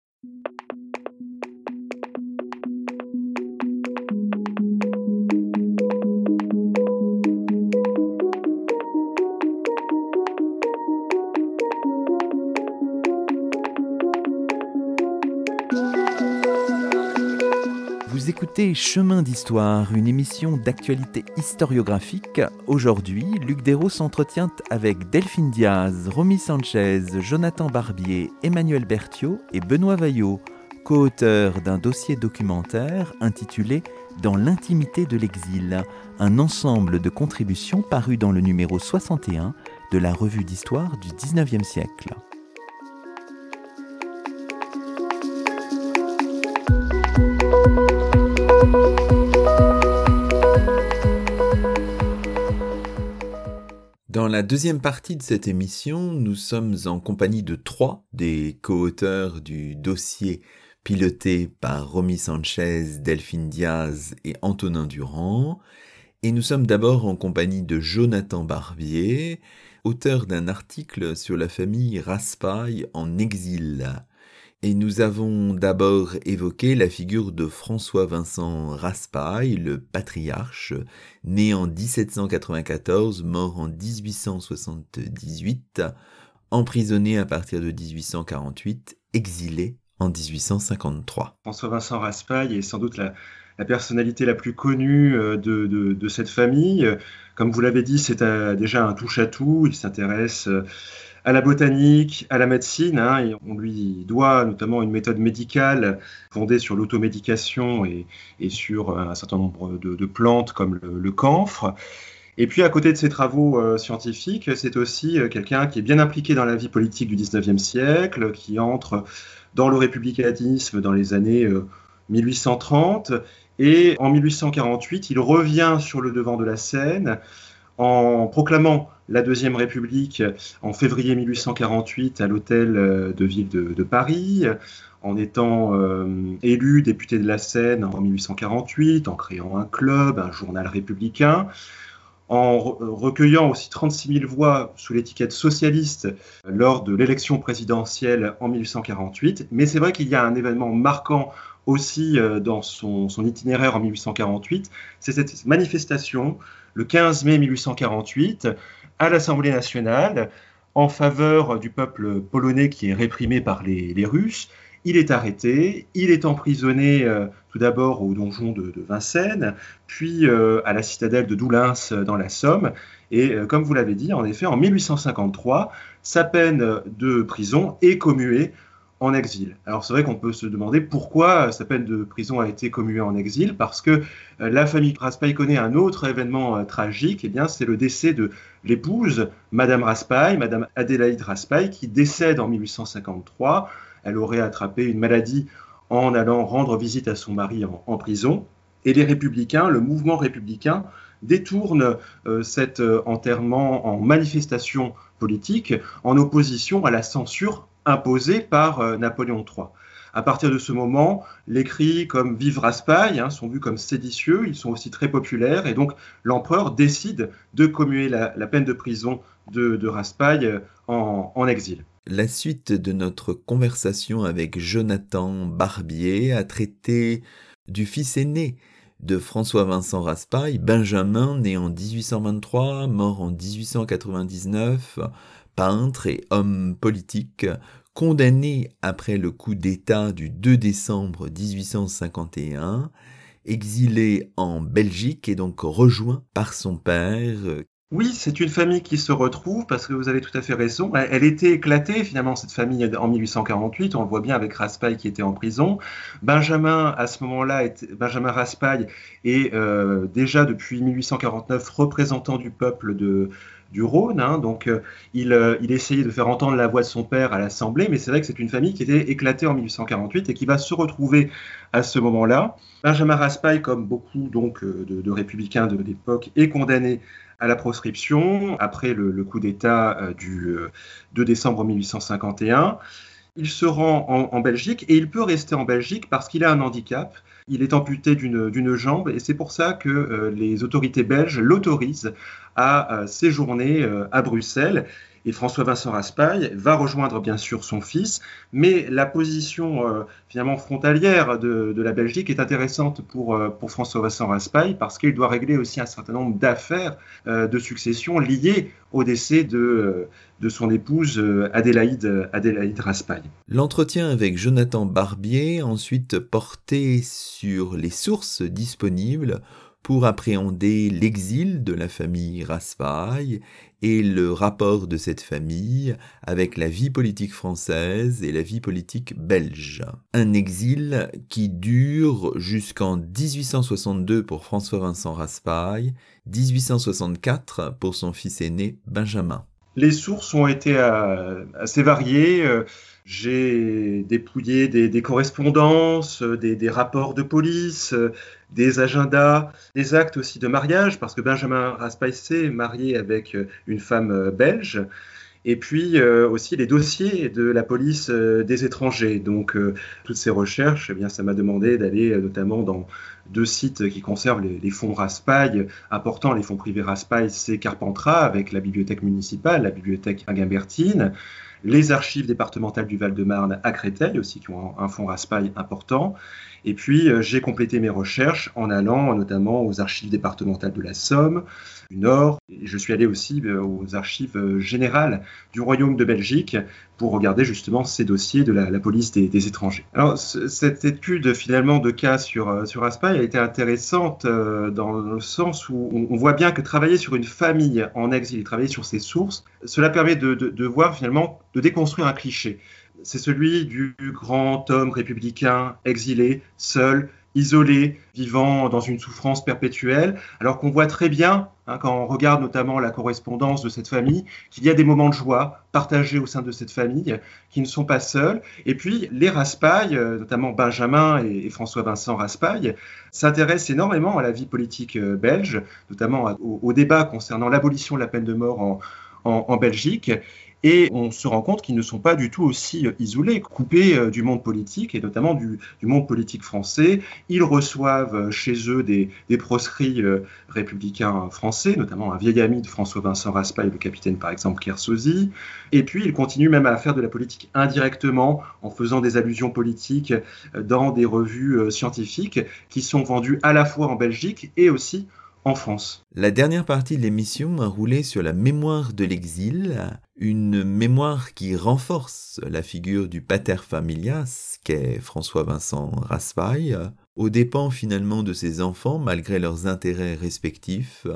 Écoutez Chemin d'Histoire, une émission d'actualité historiographique. Aujourd'hui, Luc Dérault s'entretient avec Delphine Diaz, Romy Sanchez, Jonathan Barbier, Emmanuel Berthiaud et Benoît Vaillot, co-auteurs d'un dossier documentaire intitulé Dans l'intimité de l'exil, un ensemble de contributions paru dans le numéro 61 de la revue d'histoire du 19e siècle. La deuxième partie de cette émission, nous sommes en compagnie de trois des co-auteurs du dossier piloté par Romy Sanchez, Delphine Diaz et Antonin Durand. Et nous sommes d'abord en compagnie de Jonathan Barbier, auteur d'un article sur la famille Raspail en exil. Et nous avons d'abord évoqué la figure de François-Vincent Raspail, le patriarche, né en 1794, mort en 1878, emprisonné à partir de 1848, exilé en 1853. François-Vincent Raspail est sans doute la, personnalité la plus connue euh, de, cette famille. Comme vous l'avez dit, c'est déjà un touche-à-tout. Il s'intéresse euh, à la botanique, à la médecine. Hein, on lui doit notamment une méthode médicale fondée sur l'automédication et, sur un certain nombre de, plantes comme le, camphre. Et puis à côté de ses travaux euh, scientifiques, c'est aussi euh, quelqu'un qui est bien impliqué dans la vie politique du 19e siècle, qui entre dans le républicanisme dans les années 1830. Euh, et en 1848, il revient sur le devant de la scène en proclamant la Deuxième République en février 1848 à l'hôtel euh, de ville de, Paris, en étant élu député de la Seine en 1848, en créant un club, un journal républicain, en recueillant aussi 36 000 voix sous l'étiquette socialiste lors de l'élection présidentielle en 1848. Mais c'est vrai qu'il y a un événement marquant aussi euh, dans son, itinéraire en 1848, c'est cette manifestation le 15 mai 1848 à l'Assemblée nationale en faveur du peuple polonais qui est réprimé par les Russes il est arrêté, il est emprisonné euh, tout d'abord au donjon de, Vincennes, puis euh, à la citadelle de Doulins euh, dans la Somme. Et comme vous l'avez dit, en effet, en 1853, sa peine de prison est commuée en exil. Alors c'est vrai qu'on peut se demander pourquoi sa peine de prison a été commuée en exil, parce que la famille Raspail connaît un autre événement tragique, et eh bien c'est le décès de l'épouse, Madame Raspail, Madame Adélaïde Raspail, qui décède en 1853 elle aurait attrapé une maladie en allant rendre visite à son mari en, prison. Et les républicains, le mouvement républicain, détourne euh, cet euh, enterrement en manifestation politique en opposition à la censure imposée par euh, Napoléon III. À partir de ce moment, les cris comme Vive Raspail hein, sont vus comme séditieux, ils sont aussi très populaires, et donc l'empereur décide de commuer la, peine de prison de, Raspail en exil. La suite de notre conversation avec Jonathan Barbier a traité du fils aîné de François-Vincent Raspail, Benjamin, né en 1823, mort en 1899, peintre et homme politique, condamné après le coup d'État du 2 décembre 1851, exilé en Belgique et donc rejoint par son père oui, c'est une famille qui se retrouve parce que vous avez tout à fait raison. Elle, était éclatée finalement cette famille en 1848. On le voit bien avec Raspail qui était en prison. Benjamin à ce moment-là, Benjamin Raspail est euh, déjà depuis 1849 représentant du peuple de du Rhône. Hein. donc, euh, il, euh, il, essayait de faire entendre la voix de son père à l'Assemblée, mais c'est vrai que c'est une famille qui était éclatée en 1848 et qui va se retrouver à ce moment-là. Benjamin Raspail, comme beaucoup donc de, de républicains de l'époque, est condamné à la proscription après le, coup d'État euh, du 2 euh, décembre 1851. Il se rend en, Belgique et il peut rester en Belgique parce qu'il a un handicap. Il est amputé d'une jambe et c'est pour ça que euh, les autorités belges l'autorisent à séjourner à Bruxelles. Et François-Vincent Raspail va rejoindre bien sûr son fils, mais la position euh, finalement frontalière de, la Belgique est intéressante pour, euh, François-Vincent Raspail parce qu'il doit régler aussi un certain nombre d'affaires euh, de succession liées au décès de, de son épouse Adélaïde, Adélaïde Raspail. L'entretien avec Jonathan Barbier ensuite porté sur les sources disponibles pour appréhender l'exil de la famille Raspail et le rapport de cette famille avec la vie politique française et la vie politique belge. Un exil qui dure jusqu'en 1862 pour François-Vincent Raspail, 1864 pour son fils aîné Benjamin. Les sources ont été euh, assez variées. Euh, j'ai dépouillé des, correspondances, des, des, rapports de police, des agendas, des actes aussi de mariage, parce que Benjamin Raspail s'est marié avec une femme belge et puis euh, aussi les dossiers de la police euh, des étrangers. Donc euh, toutes ces recherches, eh bien, ça m'a demandé d'aller notamment dans deux sites qui conservent les, fonds Raspail, importants, les fonds privés Raspail, c'est Carpentras avec la bibliothèque municipale, la bibliothèque Aguimbertine, les archives départementales du Val-de-Marne à Créteil aussi qui ont un fonds Raspail important. Et puis j'ai complété mes recherches en allant notamment aux archives départementales de la Somme, du Nord. Je suis allé aussi euh, aux archives euh, générales du Royaume de Belgique pour regarder justement ces dossiers de la, police des, étrangers. Alors, cette étude finalement de cas sur, euh, sur Aspail a été intéressante dans le sens où on, voit bien que travailler sur une famille en exil, travailler sur ses sources, cela permet de, de voir finalement, de déconstruire un cliché. C'est celui du grand homme républicain exilé, seul, isolé, vivant dans une souffrance perpétuelle, alors qu'on voit très bien, hein, quand on regarde notamment la correspondance de cette famille, qu'il y a des moments de joie partagés au sein de cette famille, qui ne sont pas seuls. Et puis les Raspail, euh, notamment Benjamin et, François-Vincent Raspail, s'intéressent énormément à la vie politique euh, belge, notamment au, débat concernant l'abolition de la peine de mort en, en Belgique. Et on se rend compte qu'ils ne sont pas du tout aussi euh, isolés, coupés euh, du monde politique et notamment du, monde politique français. Ils reçoivent euh, chez eux des, proscrits républicains français, notamment un vieil ami de François-Vincent Raspail, le capitaine par exemple Kersauzy. Et puis ils continuent même à faire de la politique indirectement en faisant des allusions politiques dans des revues scientifiques qui sont vendues à la fois en Belgique et aussi La dernière partie de l'émission a roulé sur la mémoire de l'exil, une mémoire qui renforce la figure du pater familias qu'est François-Vincent Raspail, aux dépens finalement de ses enfants malgré leurs intérêts respectifs.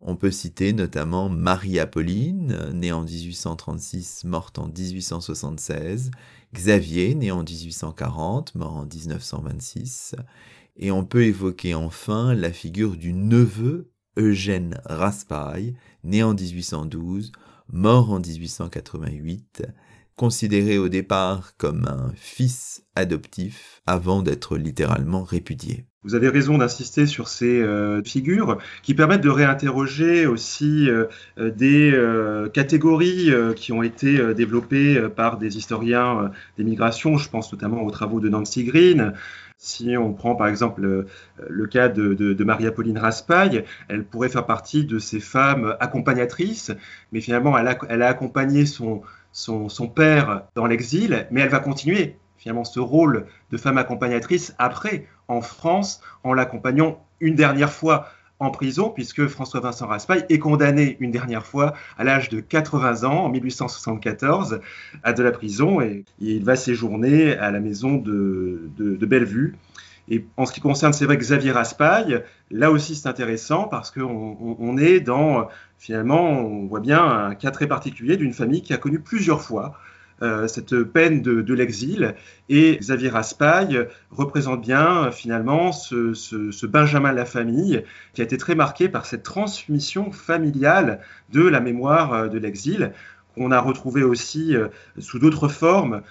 On peut citer notamment Marie-Apolline, née en 1836, morte en 1876, Xavier, né en 1840, mort en 1926, et on peut évoquer enfin la figure du neveu Eugène Raspail, né en 1812, mort en 1888, considéré au départ comme un fils adoptif avant d'être littéralement répudié. Vous avez raison d'insister sur ces euh, figures qui permettent de réinterroger aussi euh, euh, des catégories qui ont été développées par des historiens des migrations. Je pense notamment aux travaux de Nancy Green. Si on prend par exemple le, cas de, Maria-Pauline Raspail, elle pourrait faire partie de ces femmes accompagnatrices, mais finalement elle a, accompagné son, son, son père dans l'exil, mais elle va continuer finalement ce rôle de femme accompagnatrice après en France en l'accompagnant une dernière fois en prison, puisque François-Vincent Raspail est condamné une dernière fois à l'âge de 80 ans, en 1874, à de la prison, et il va séjourner à la maison de, Bellevue. Et en ce qui concerne, c'est vrai, Xavier Raspail, là aussi c'est intéressant parce qu'on est dans, finalement, on voit bien un cas très particulier d'une famille qui a connu plusieurs fois cette peine de, l'exil. Et Xavier Raspail représente bien finalement ce, Benjamin de la famille qui a été très marqué par cette transmission familiale de la mémoire euh, de l'exil qu'on a retrouvé aussi euh, sous d'autres formes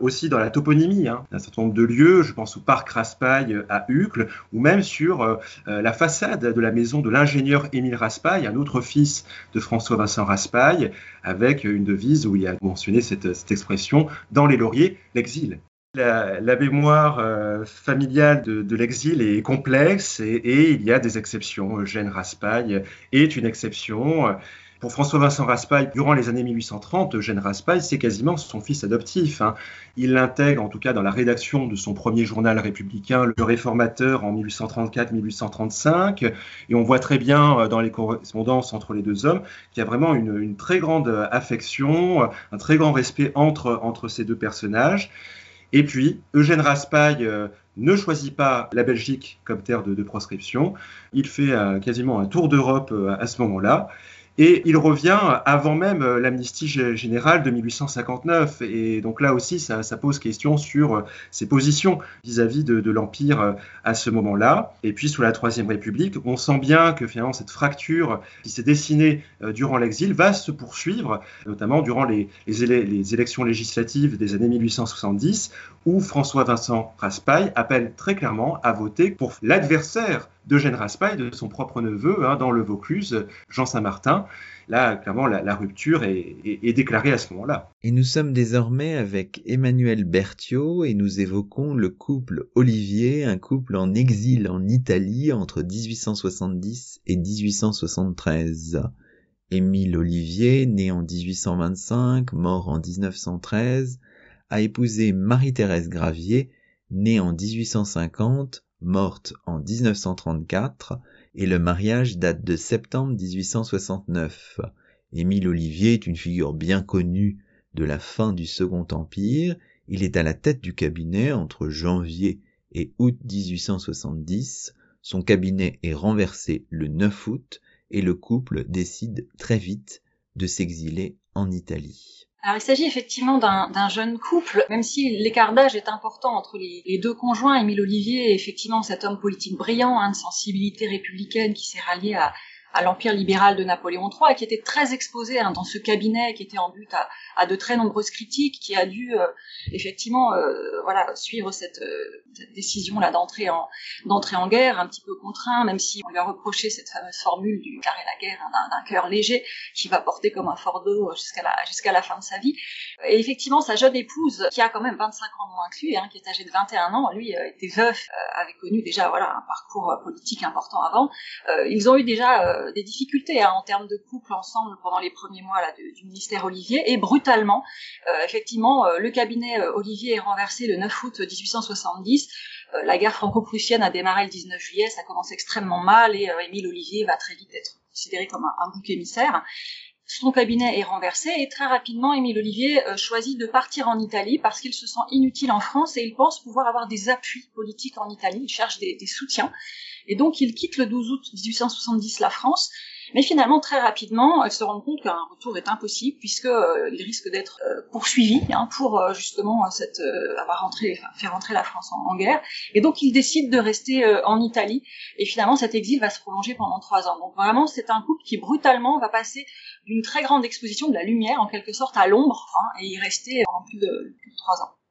aussi dans la toponymie hein, d'un certain nombre de lieux, je pense au parc Raspail euh, à Uccle, ou même sur euh, euh, la façade de la maison de l'ingénieur Émile Raspail, un autre fils de François-Vincent Raspail, avec une devise où il a mentionné cette, expression dans les lauriers, l'exil. La, mémoire familiale de, l'exil est complexe et, et, il y a des exceptions. Eugène Raspail est une exception. Pour François-Vincent Raspail, durant les années 1830, Eugène Raspail, c'est quasiment son fils adoptif. Hein. Il l'intègre, en tout cas, dans la rédaction de son premier journal républicain, Le Réformateur, en 1834-1835. Et on voit très bien euh, dans les correspondances entre les deux hommes qu'il y a vraiment une, très grande affection, un très grand respect entre, entre ces deux personnages. Et puis, Eugène Raspail euh, ne choisit pas la Belgique comme terre de, proscription. Il fait euh, quasiment un tour d'Europe à ce moment-là. Et il revient avant même euh, l'amnistie générale de 1859. Et donc là aussi, ça, pose question sur euh, ses positions vis-à-vis de, l'Empire euh, à ce moment-là. Et puis sous la Troisième République, on sent bien que finalement cette fracture qui s'est dessinée durant l'exil va se poursuivre, notamment durant les, les, élections législatives des années 1870, où François-Vincent Raspail appelle très clairement à voter pour l'adversaire d'Eugène Raspail, de son propre neveu, hein, dans le Vaucluse, Jean Saint-Martin. Là, clairement, la, rupture est, déclarée à ce moment-là. Et nous sommes désormais avec Emmanuel Berthiaud et nous évoquons le couple Olivier, un couple en exil en Italie entre 1870 et 1873. Émile Olivier, né en 1825, mort en 1913, a épousé Marie-Thérèse Gravier, née en 1850, morte en 1934, et le mariage date de septembre 1869. Émile Olivier est une figure bien connue de la fin du Second Empire. Il est à la tête du cabinet entre janvier et août 1870. Son cabinet est renversé le 9 août et le couple décide très vite de s'exiler en Italie. Alors il s'agit effectivement d'un jeune couple, même si l'écart d'âge est important entre les, deux conjoints. Émile Olivier est effectivement cet homme politique brillant, hein, de sensibilité républicaine qui s'est rallié à, à l'empire libéral de Napoléon III et qui était très exposé hein, dans ce cabinet qui était en but à, à, de très nombreuses critiques, qui a dû euh, effectivement euh, voilà suivre cette, euh, cette décision là d'entrer en d'entrer en guerre un petit peu contraint, même si on lui a reproché cette fameuse formule du carré la guerre hein, d'un cœur léger qui va porter comme un fardeau jusqu'à la jusqu'à la fin de sa vie. Et effectivement sa jeune épouse qui a quand même 25 ans moins que lui, hein, qui est âgée de 21 ans, lui était veuf, avait connu déjà voilà un parcours politique important avant. ils ont eu déjà euh, des difficultés hein, en termes de couple ensemble pendant les premiers mois là, du ministère Olivier. Et brutalement, euh, effectivement, euh, le cabinet Olivier est renversé le 9 août 1870. la guerre franco-prussienne a démarré le 19 juillet, ça commence extrêmement mal et Émile Olivier va très vite être considéré comme un, bouc émissaire son cabinet est renversé et très rapidement, Émile Olivier choisit de partir en Italie parce qu'il se sent inutile en France et il pense pouvoir avoir des appuis politiques en Italie. Il cherche des, des soutiens. Et donc il quitte le 12 août 1870 la France, mais finalement très rapidement, il se rend compte qu'un retour est impossible puisque euh, il risque d'être euh, poursuivi hein, pour euh, justement cette avoir rentré, enfin, faire rentrer la France en, guerre. Et donc il décide de rester en Italie. Et finalement cet exil va se prolonger pendant trois ans. Donc vraiment c'est un couple qui brutalement va passer d'une très grande exposition de la lumière en quelque sorte à l'ombre hein, et y rester pendant plus de, plus de trois ans.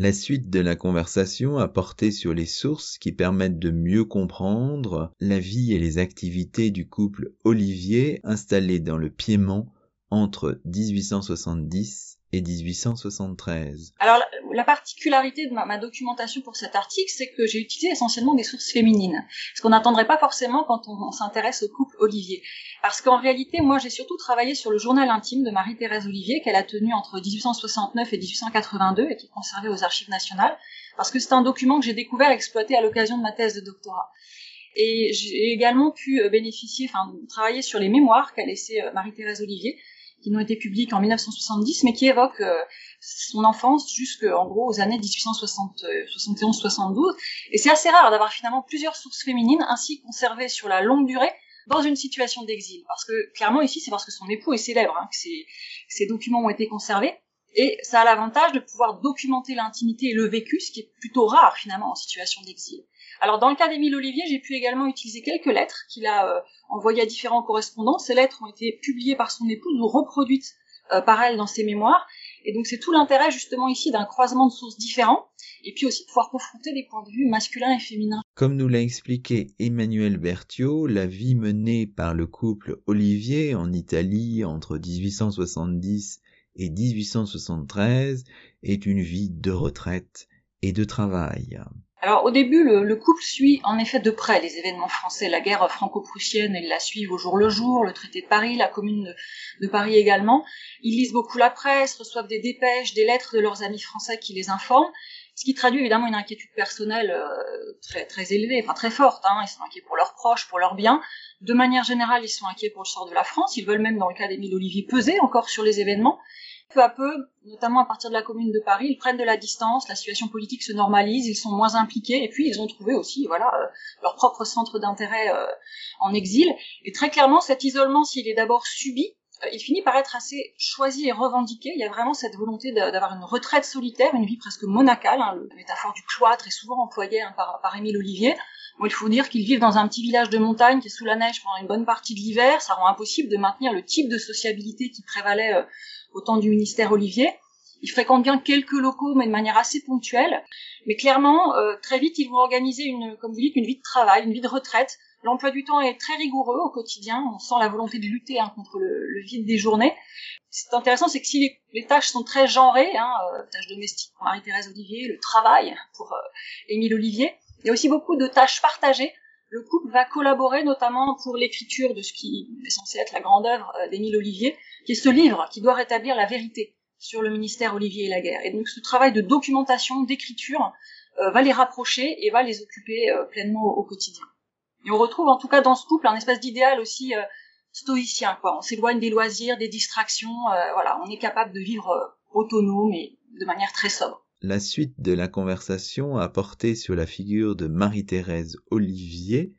La suite de la conversation a porté sur les sources qui permettent de mieux comprendre la vie et les activités du couple Olivier installé dans le Piémont entre 1870 et 1873. Alors la, particularité de ma, documentation pour cet article, c'est que j'ai utilisé essentiellement des sources féminines, ce qu'on n'attendrait pas forcément quand on, s'intéresse au couple Olivier. Parce qu'en réalité, moi j'ai surtout travaillé sur le journal intime de Marie-Thérèse Olivier qu'elle a tenu entre 1869 et 1882 et qui est conservé aux archives nationales, parce que c'est un document que j'ai découvert exploité à l'occasion de ma thèse de doctorat. Et j'ai également pu euh, bénéficier, enfin travailler sur les mémoires qu'a laissé euh, Marie-Thérèse Olivier, qui n'ont été publiés qu'en 1970, mais qui évoquent euh, son enfance jusqu'en gros aux années 1871-72. Et c'est assez rare d'avoir finalement plusieurs sources féminines ainsi conservées sur la longue durée dans une situation d'exil. Parce que clairement ici, c'est parce que son époux est célèbre hein, que ces, ces documents ont été conservés. Et ça a l'avantage de pouvoir documenter l'intimité et le vécu, ce qui est plutôt rare finalement en situation d'exil. Alors dans le cas d'Émile Olivier, j'ai pu également utiliser quelques lettres qu'il a euh, envoyées à différents correspondants. Ces lettres ont été publiées par son épouse ou reproduites euh, par elle dans ses mémoires. Et donc c'est tout l'intérêt justement ici d'un croisement de sources différents, et puis aussi de pouvoir confronter des points de vue masculins et féminins. Comme nous l'a expliqué Emmanuel Berthiaud, la vie menée par le couple Olivier en Italie entre 1870 et 1873 est une vie de retraite et de travail. Alors au début, le, couple suit en effet de près les événements français, la guerre franco-prussienne, ils la suivent au jour le jour, le traité de Paris, la commune de, Paris également. Ils lisent beaucoup la presse, reçoivent des dépêches, des lettres de leurs amis français qui les informent, ce qui traduit évidemment une inquiétude personnelle euh, très, très élevée, enfin très forte. Hein. Ils sont inquiets pour leurs proches, pour leurs biens. De manière générale, ils sont inquiets pour le sort de la France. Ils veulent même, dans le cas d'Émile Olivier, peser encore sur les événements peu à peu, notamment à partir de la Commune de Paris, ils prennent de la distance, la situation politique se normalise, ils sont moins impliqués, et puis ils ont trouvé aussi, voilà, euh, leur propre centre d'intérêt euh, en exil. Et très clairement, cet isolement, s'il est d'abord subi, euh, il finit par être assez choisi et revendiqué. Il y a vraiment cette volonté d'avoir une retraite solitaire, une vie presque monacale. Hein. La métaphore du cloître est souvent employée hein, par, par Émile Olivier. Bon, il faut dire qu'ils vivent dans un petit village de montagne qui est sous la neige pendant une bonne partie de l'hiver. Ça rend impossible de maintenir le type de sociabilité qui prévalait au temps du ministère Olivier. Ils fréquentent bien quelques locaux, mais de manière assez ponctuelle. Mais clairement, euh, très vite, ils vont organiser une, comme vous dites, une vie de travail, une vie de retraite. L'emploi du temps est très rigoureux au quotidien. On sent la volonté de lutter hein, contre le, vide des journées. C'est intéressant, c'est que si les, tâches sont très genrées, hein, euh, tâches domestiques pour Marie-Thérèse Olivier, le travail pour euh, Émile Olivier, il y a aussi beaucoup de tâches partagées. Le couple va collaborer notamment pour l'écriture de ce qui est censé être la grande œuvre d'Émile Olivier, qui est ce livre qui doit rétablir la vérité sur le ministère Olivier et la guerre. Et donc ce travail de documentation, d'écriture, euh, va les rapprocher et va les occuper euh, pleinement au, quotidien. Et on retrouve en tout cas dans ce couple un espèce d'idéal aussi euh, stoïcien. Quoi. On s'éloigne des loisirs, des distractions. voilà, on est capable de vivre autonome et de manière très sobre. La suite de la conversation a porté sur la figure de Marie-Thérèse Olivier,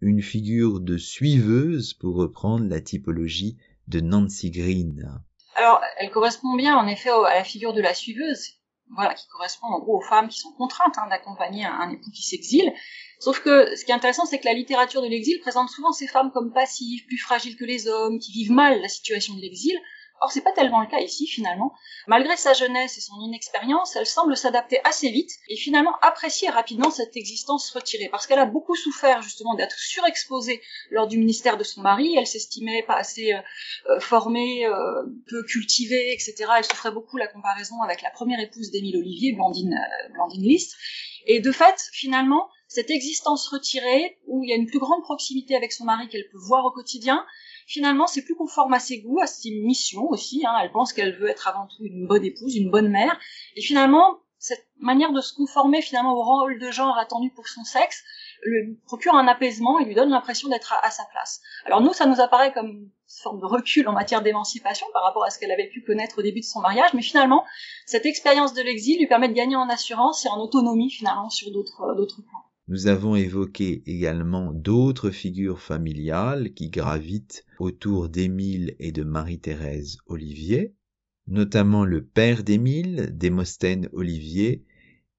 une figure de suiveuse pour reprendre la typologie de Nancy Green Alors, elle correspond bien en effet à la figure de la suiveuse, voilà, qui correspond en gros aux femmes qui sont contraintes hein, d'accompagner un, époux qui s'exile. Sauf que ce qui est intéressant, c'est que la littérature de l'exil présente souvent ces femmes comme passives, plus fragiles que les hommes, qui vivent mal la situation de l'exil, Or, c'est pas tellement le cas ici, finalement. Malgré sa jeunesse et son inexpérience, elle semble s'adapter assez vite et finalement apprécier rapidement cette existence retirée. Parce qu'elle a beaucoup souffert, justement, d'être surexposée lors du ministère de son mari. Elle s'estimait pas assez euh, euh, formée, euh, peu cultivée, etc. Elle souffrait beaucoup la comparaison avec la première épouse d'Émile Olivier, Blandine, Blandine List. Et de fait, finalement, cette existence retirée, où il y a une plus grande proximité avec son mari qu'elle peut voir au quotidien, finalement, c'est plus conforme à ses goûts, à ses missions aussi. Hein. Elle pense qu'elle veut être avant tout une bonne épouse, une bonne mère. Et finalement, cette manière de se conformer finalement au rôle de genre attendu pour son sexe lui procure un apaisement et lui donne l'impression d'être à, sa place. Alors nous, ça nous apparaît comme une forme de recul en matière d'émancipation par rapport à ce qu'elle avait pu connaître au début de son mariage, mais finalement, cette expérience de l'exil lui permet de gagner en assurance et en autonomie finalement sur d'autres d'autres plans. Nous avons évoqué également d'autres figures familiales qui gravitent autour d'Émile et de Marie-Thérèse Olivier, notamment le père d'Émile, Démosthène Olivier,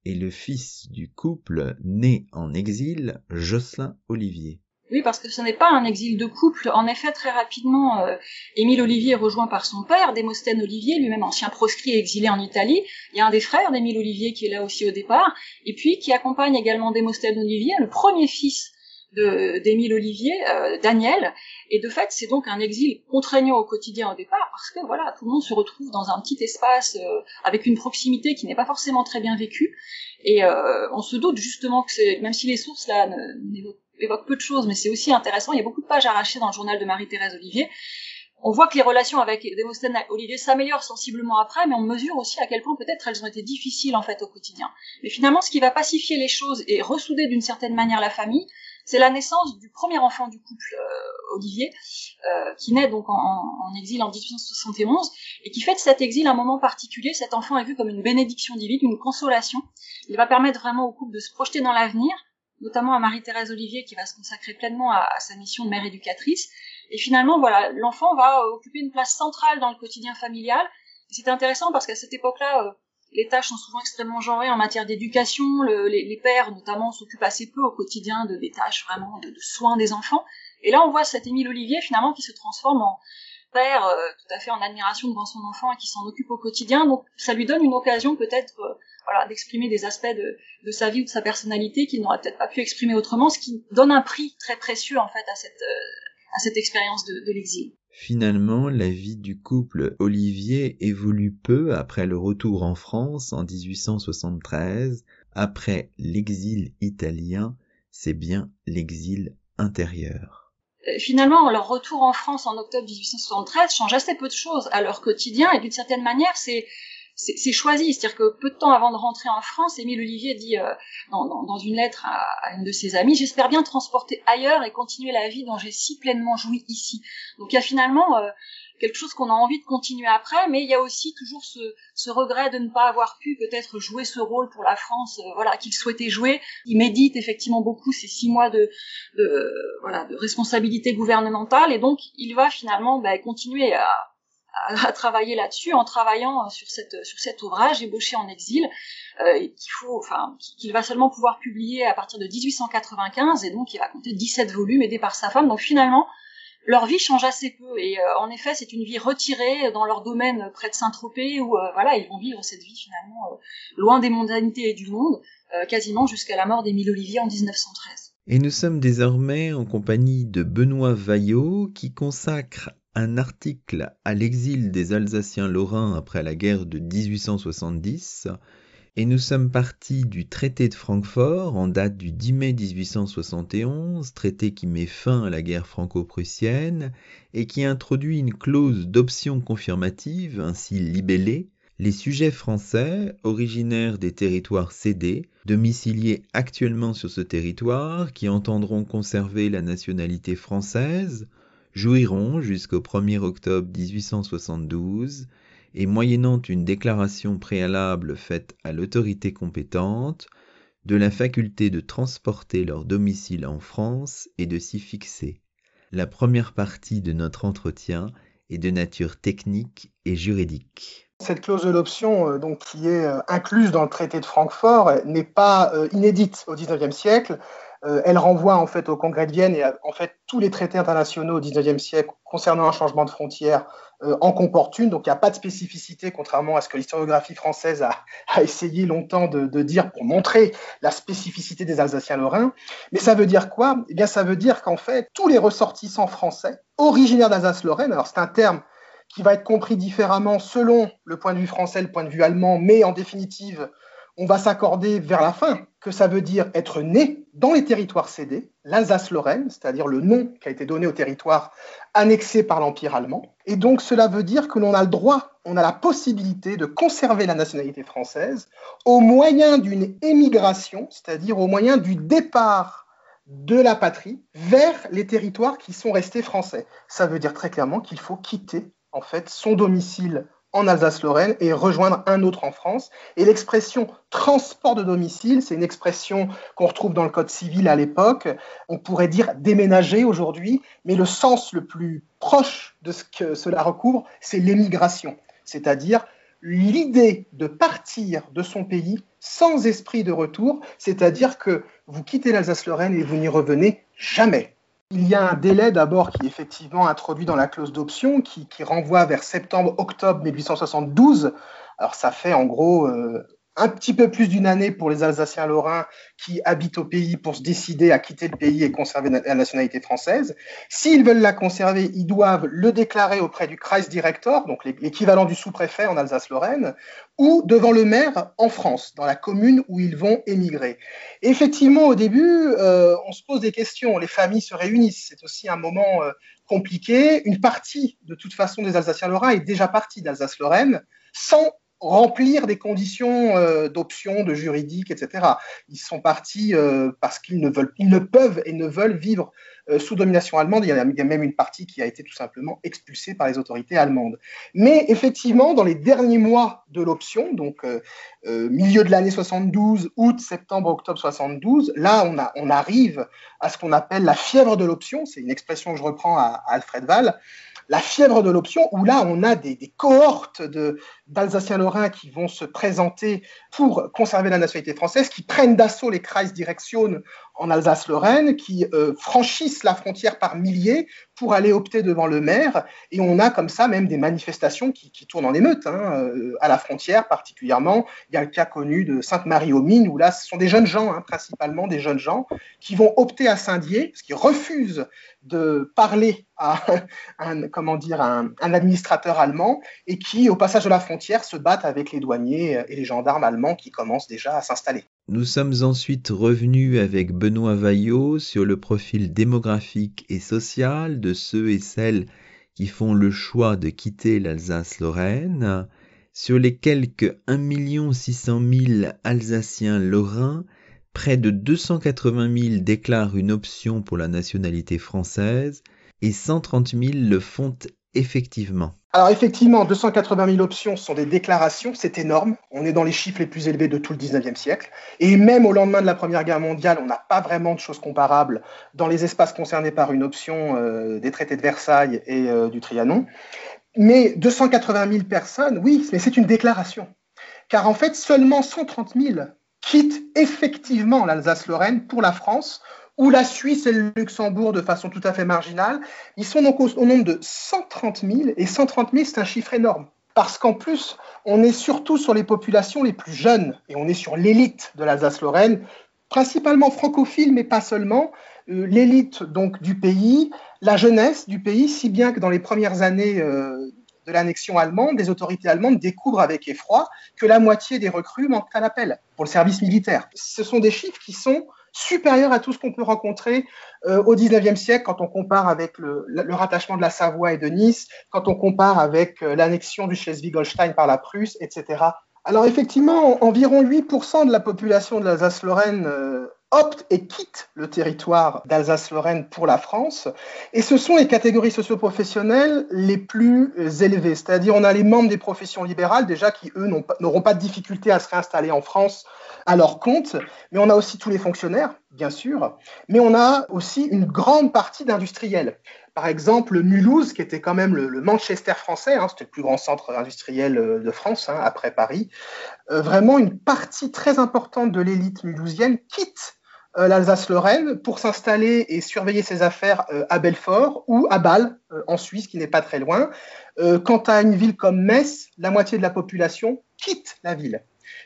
et le fils du couple né en exil, Jocelyn Olivier. Oui, parce que ce n'est pas un exil de couple. En effet, très rapidement, euh, Émile Olivier est rejoint par son père, Démosthène Olivier, lui-même ancien proscrit et exilé en Italie. Il y a un des frères d'Émile Olivier qui est là aussi au départ, et puis qui accompagne également Démosthène Olivier, le premier fils d'Émile Olivier, euh, Daniel. Et de fait, c'est donc un exil contraignant au quotidien au départ, parce que voilà, tout le monde se retrouve dans un petit espace euh, avec une proximité qui n'est pas forcément très bien vécue. Et on se doute justement que c'est, même si les sources là n'évoquent évoque peu de choses, mais c'est aussi intéressant. Il y a beaucoup de pages arrachées dans le journal de Marie-Thérèse Olivier. On voit que les relations avec Démosthène Olivier s'améliorent sensiblement après, mais on mesure aussi à quel point peut-être elles ont été difficiles en fait au quotidien. Mais finalement, ce qui va pacifier les choses et ressouder d'une certaine manière la famille, c'est la naissance du premier enfant du couple euh, Olivier, euh, qui naît donc en, en, exil en 1871 et qui fait de cet exil un moment particulier. Cet enfant est vu comme une bénédiction divine, une consolation. Il va permettre vraiment au couple de se projeter dans l'avenir, notamment à Marie-Thérèse Olivier qui va se consacrer pleinement à, sa mission de mère éducatrice. Et finalement, voilà, l'enfant va euh, occuper une place centrale dans le quotidien familial. C'est intéressant parce qu'à cette époque-là, euh, les tâches sont souvent extrêmement genrées en matière d'éducation. Les, pères, notamment, s'occupent assez peu au quotidien de des tâches vraiment de, soins des enfants. Et là, on voit cet Émile Olivier finalement qui se transforme en père euh, tout à fait en admiration devant son enfant et qui s'en occupe au quotidien. Donc, ça lui donne une occasion peut-être voilà, d'exprimer des aspects de, de, sa vie ou de sa personnalité qu'il n'aurait peut-être pas pu exprimer autrement, ce qui donne un prix très précieux en fait à cette, euh, à cette expérience de, de l'exil. Finalement, la vie du couple Olivier évolue peu après le retour en France en 1873. Après l'exil italien, c'est bien l'exil intérieur. Euh, finalement, leur retour en France en octobre 1873 change assez peu de choses à leur quotidien et d'une certaine manière, c'est c'est choisi. C'est-à-dire que peu de temps avant de rentrer en France, Émile Olivier dit euh, dans, une lettre à, une de ses amies, j'espère bien transporter ailleurs et continuer la vie dont j'ai si pleinement joui ici. Donc il y a finalement euh, quelque chose qu'on a envie de continuer après, mais il y a aussi toujours ce, regret de ne pas avoir pu peut-être jouer ce rôle pour la France, euh, voilà, qu'il souhaitait jouer. Il médite effectivement beaucoup ces six mois de, voilà, de responsabilité gouvernementale, et donc il va finalement bah, continuer à travailler là-dessus en travaillant sur cette sur cet ouvrage ébauché en exil euh, qu'il faut enfin qu'il va seulement pouvoir publier à partir de 1895 et donc il va compter 17 volumes aidé par sa femme donc finalement leur vie change assez peu et euh, en effet c'est une vie retirée dans leur domaine près de Saint-Tropez où euh, voilà ils vont vivre cette vie finalement loin des mondanités et du monde quasiment jusqu'à la mort d'Émile Olivier en 1913. Et nous sommes désormais en compagnie de Benoît Vaillot qui consacre un article à l'exil des Alsaciens lorrains après la guerre de 1870, et nous sommes partis du traité de Francfort en date du 10 mai 1871, traité qui met fin à la guerre franco-prussienne et qui introduit une clause d'option confirmative, ainsi libellée, les sujets français, originaires des territoires cédés, domiciliés actuellement sur ce territoire, qui entendront conserver la nationalité française, jouiront jusqu'au 1er octobre 1872 et moyennant une déclaration préalable faite à l'autorité compétente, de la faculté de transporter leur domicile en France et de s'y fixer. La première partie de notre entretien est de nature technique et juridique. Cette clause de l'option, euh, donc qui est euh, incluse dans le traité de Francfort, n'est pas euh, inédite au XIXe siècle. Euh, elle renvoie en fait au Congrès de Vienne et en fait tous les traités internationaux au XIXe siècle concernant un changement de frontière euh, en comportent une. Donc il n'y a pas de spécificité, contrairement à ce que l'historiographie française a, [laughs] essayé longtemps de, de, dire pour montrer la spécificité des Alsaciens-Lorrains. Mais ça veut dire quoi? Eh bien, ça veut dire qu'en fait tous les ressortissants français originaires d'Alsace-Lorraine, alors c'est un terme qui va être compris différemment selon le point de vue français, le point de vue allemand, mais en définitive, on va s'accorder vers la fin que ça veut dire être né dans les territoires cédés, l'Alsace-Lorraine, c'est-à-dire le nom qui a été donné au territoire annexé par l'Empire allemand. Et donc cela veut dire que l'on a le droit, on a la possibilité de conserver la nationalité française au moyen d'une émigration, c'est-à-dire au moyen du départ de la patrie vers les territoires qui sont restés français. Ça veut dire très clairement qu'il faut quitter en fait son domicile en Alsace-Lorraine et rejoindre un autre en France. Et l'expression transport de domicile, c'est une expression qu'on retrouve dans le Code civil à l'époque. On pourrait dire déménager aujourd'hui, mais le sens le plus proche de ce que cela recouvre, c'est l'émigration, c'est-à-dire l'idée de partir de son pays sans esprit de retour, c'est-à-dire que vous quittez l'Alsace-Lorraine et vous n'y revenez jamais. Il y a un délai d'abord qui est effectivement introduit dans la clause d'option, qui, renvoie vers septembre-octobre 1872. Alors ça fait en gros euh, un petit peu plus d'une année pour les Alsaciens lorrains qui habitent au pays pour se décider à quitter le pays et conserver la nationalité française. S'ils veulent la conserver, ils doivent le déclarer auprès du Kreisdirektor, donc l'équivalent du sous-préfet en Alsace-Lorraine, ou devant le maire en France, dans la commune où ils vont émigrer. Effectivement, au début, euh, on se pose des questions, les familles se réunissent, c'est aussi un moment euh, compliqué. Une partie, de toute façon, des Alsaciens lorrains est déjà partie d'Alsace-Lorraine sans remplir des conditions euh, d'option, de juridique, etc. Ils sont partis euh, parce qu'ils ne veulent, ils ne peuvent et ne veulent vivre euh, sous domination allemande. Il y, a, a, même une partie qui a été tout simplement expulsée par les autorités allemandes. Mais effectivement, dans les derniers mois de l'option, donc euh, milieu de l'année 72, août, septembre, octobre 72, là, on arrive à ce qu'on appelle la fièvre de l'option. C'est une expression que je reprends à, à Alfred Wall la fièvre de l'option, où là, on a des, cohortes d'Alsaciens-Lorrains qui vont se présenter pour conserver la nationalité française, qui prennent d'assaut les Kreisdirektionen en Alsace-Lorraine, qui euh, franchissent la frontière par milliers pour aller opter devant le maire. Et on a comme ça même des manifestations qui, qui tournent en émeute, hein, euh, à la frontière particulièrement. Il y a le cas connu de Sainte-Marie-aux-Mines, où là, ce sont des jeunes gens, hein, principalement des jeunes gens, qui vont opter à Saint-Dié, parce qu'ils refusent de parler à [laughs] un, comment dire, un, un, administrateur allemand, et qui, au passage de la frontière, se battent avec les douaniers et les gendarmes allemands qui commencent déjà à s'installer. Nous sommes ensuite revenus avec Benoît Vaillot sur le profil démographique et social de ceux et celles qui font le choix de quitter l'Alsace-Lorraine, sur les quelques 1 600 000 Alsaciens lorrains, près de 280 000 déclarent une option pour la nationalité française et 130 000 le font effectivement. Alors effectivement, 280 000 options sont des déclarations, c'est énorme. On est dans les chiffres les plus élevés de tout le 19e siècle. Et même au lendemain de la Première Guerre mondiale, on n'a pas vraiment de choses comparables dans les espaces concernés par une option euh, des traités de Versailles et euh, du Trianon. Mais 280 000 personnes, oui, mais c'est une déclaration. Car en fait, seulement 130 000 quittent effectivement l'Alsace-Lorraine pour la France ou la Suisse et le Luxembourg de façon tout à fait marginale. Ils sont donc au, au nombre de 130 000, et 130 000, c'est un chiffre énorme. Parce qu'en plus, on est surtout sur les populations les plus jeunes, et on est sur l'élite de l'Alsace-Lorraine, principalement francophile, mais pas seulement, euh, l'élite donc du pays, la jeunesse du pays, si bien que dans les premières années euh, de l'annexion allemande, les autorités allemandes découvrent avec effroi que la moitié des recrues manquent à l'appel pour le service militaire. Ce sont des chiffres qui sont supérieur à tout ce qu'on peut rencontrer euh, au 19e siècle quand on compare avec le, rattachement de la Savoie et de Nice, quand on compare avec euh, l'annexion du Schleswig-Holstein par la Prusse, etc. Alors effectivement, environ 8% de la population de l'Alsace-Lorraine euh, opte et quitte le territoire d'Alsace-Lorraine pour la France. Et ce sont les catégories socioprofessionnelles les plus élevées. C'est-à-dire, on a les membres des professions libérales, déjà, qui, eux, n'auront pas de difficulté à se réinstaller en France à leur compte, mais on a aussi tous les fonctionnaires, bien sûr, mais on a aussi une grande partie d'industriels. Par exemple, Mulhouse, qui était quand même le, Manchester français, hein, c'était le plus grand centre industriel de France, hein, après Paris, euh, vraiment une partie très importante de l'élite mulhousienne quitte euh, l'Alsace-Lorraine pour s'installer et surveiller ses affaires euh, à Belfort ou à Bâle, euh, en Suisse, qui n'est pas très loin. quant à une ville comme Metz, la moitié de la population quitte la ville.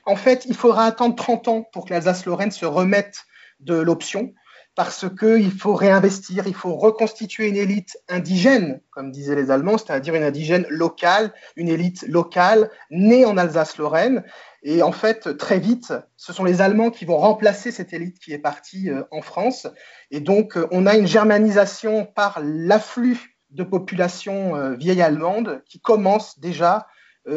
En fait, il faudra attendre 30 ans pour que l'Alsace-Lorraine se remette de l'option parce qu'il faut réinvestir, il faut reconstituer une élite indigène, comme disaient les Allemands, c'est-à-dire une indigène locale, une élite locale née en Alsace-Lorraine. Et en fait, très vite, ce sont les Allemands qui vont remplacer cette élite qui est partie euh, en France. Et donc, euh, on a une germanisation par l'afflux de population euh, vieille allemande qui commence déjà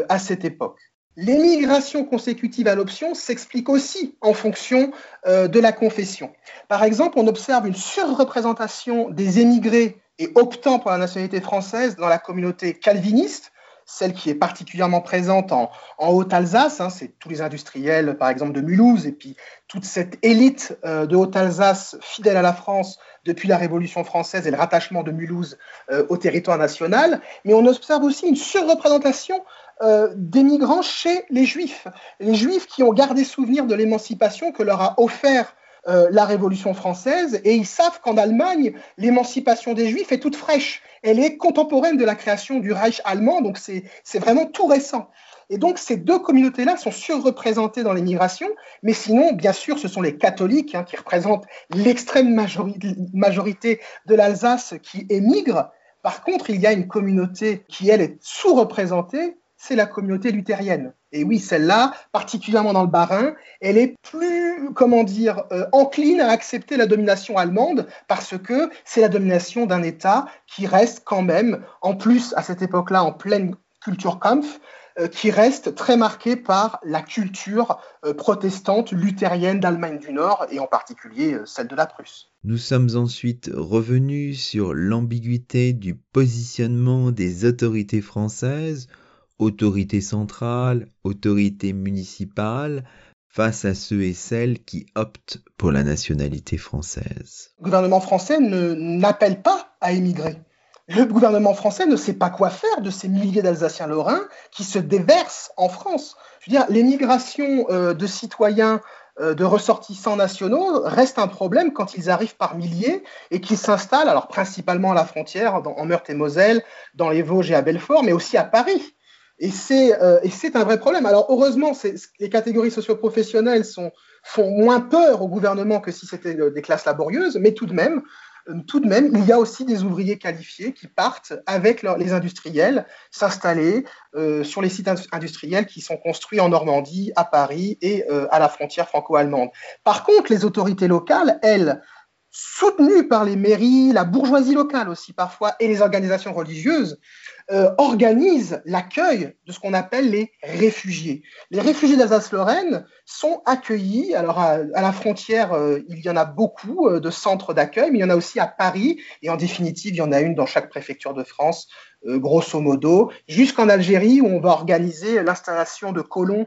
à cette époque. L'émigration consécutive à l'option s'explique aussi en fonction euh, de la confession. Par exemple, on observe une surreprésentation des émigrés et optant pour la nationalité française dans la communauté calviniste, celle qui est particulièrement présente en, Haute-Alsace, hein, c'est tous les industriels, par exemple, de Mulhouse, et puis toute cette élite euh, de Haute-Alsace fidèle à la France depuis la Révolution française et le rattachement de Mulhouse euh, au territoire national. Mais on observe aussi une surreprésentation euh, des migrants chez les Juifs. Les Juifs qui ont gardé souvenir de l'émancipation que leur a offert euh, la Révolution française, et ils savent qu'en Allemagne, l'émancipation des Juifs est toute fraîche. Elle est contemporaine de la création du Reich allemand, donc c'est vraiment tout récent. Et donc ces deux communautés-là sont surreprésentées dans l'émigration, mais sinon, bien sûr, ce sont les catholiques hein, qui représentent l'extrême majorité de l'Alsace qui émigrent. Par contre, il y a une communauté qui, elle, est sous-représentée, c'est la communauté luthérienne. Et oui, celle-là, particulièrement dans le Bas-Rhin, elle est plus, comment dire, euh, encline à accepter la domination allemande parce que c'est la domination d'un État qui reste quand même, en plus à cette époque-là, en pleine culture Kampf, euh, qui reste très marqué par la culture euh, protestante luthérienne d'Allemagne du Nord et en particulier celle de la Prusse. Nous sommes ensuite revenus sur l'ambiguïté du positionnement des autorités françaises autorité centrale, autorité municipale, face à ceux et celles qui optent pour la nationalité française. Le gouvernement français n'appelle pas à émigrer. Le gouvernement français ne sait pas quoi faire de ces milliers d'Alsaciens lorrains qui se déversent en France. Je veux dire, l'émigration euh, de citoyens, euh, de ressortissants nationaux reste un problème quand ils arrivent par milliers et qu'ils s'installent, alors principalement à la frontière, en Meurthe et Moselle, dans les Vosges et à Belfort, mais aussi à Paris. Euh, et c'est un vrai problème. Alors heureusement, les catégories socioprofessionnelles sont, font moins peur au gouvernement que si c'était euh, des classes laborieuses, mais euh, tout de même, il y a aussi des ouvriers qualifiés qui partent avec les industriels s'installer sur les sites industriels qui sont construits en Normandie, à Paris et à la frontière franco-allemande. Par contre, les autorités locales, elles, soutenues par les mairies, la bourgeoisie locale aussi parfois, et les organisations religieuses, euh, organise l'accueil de ce qu'on appelle les réfugiés. Les réfugiés d'Alsace-Lorraine sont accueillis, alors à, la frontière, euh, il y en a beaucoup euh, de centres d'accueil, mais il y en a aussi à Paris, et en définitive, il y en a une dans chaque préfecture de France, grosso modo, jusqu'en Algérie, où on va organiser l'installation de colons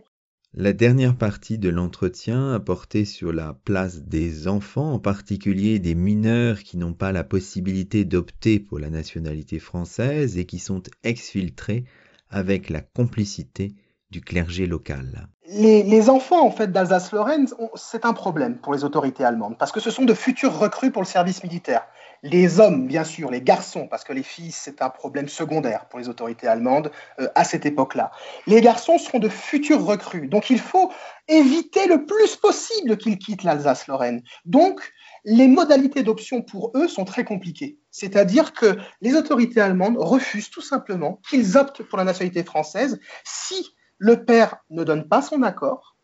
la dernière partie de l'entretien a porté sur la place des enfants, en particulier des mineurs qui n'ont pas la possibilité d'opter pour la nationalité française et qui sont exfiltrés avec la complicité du local. Les, enfants en fait d'Alsace-Lorraine, c'est un problème pour les autorités allemandes parce que ce sont de futurs recrues pour le service militaire. Les hommes, bien sûr, les garçons, parce que les filles, c'est un problème secondaire pour les autorités allemandes euh, à cette époque-là. Les garçons seront de futurs recrues. Donc il faut éviter le plus possible qu'ils quittent l'Alsace-Lorraine. Donc les modalités d'option pour eux sont très compliquées. C'est-à-dire que les autorités allemandes refusent tout simplement qu'ils optent pour la nationalité française si le père ne donne pas son accord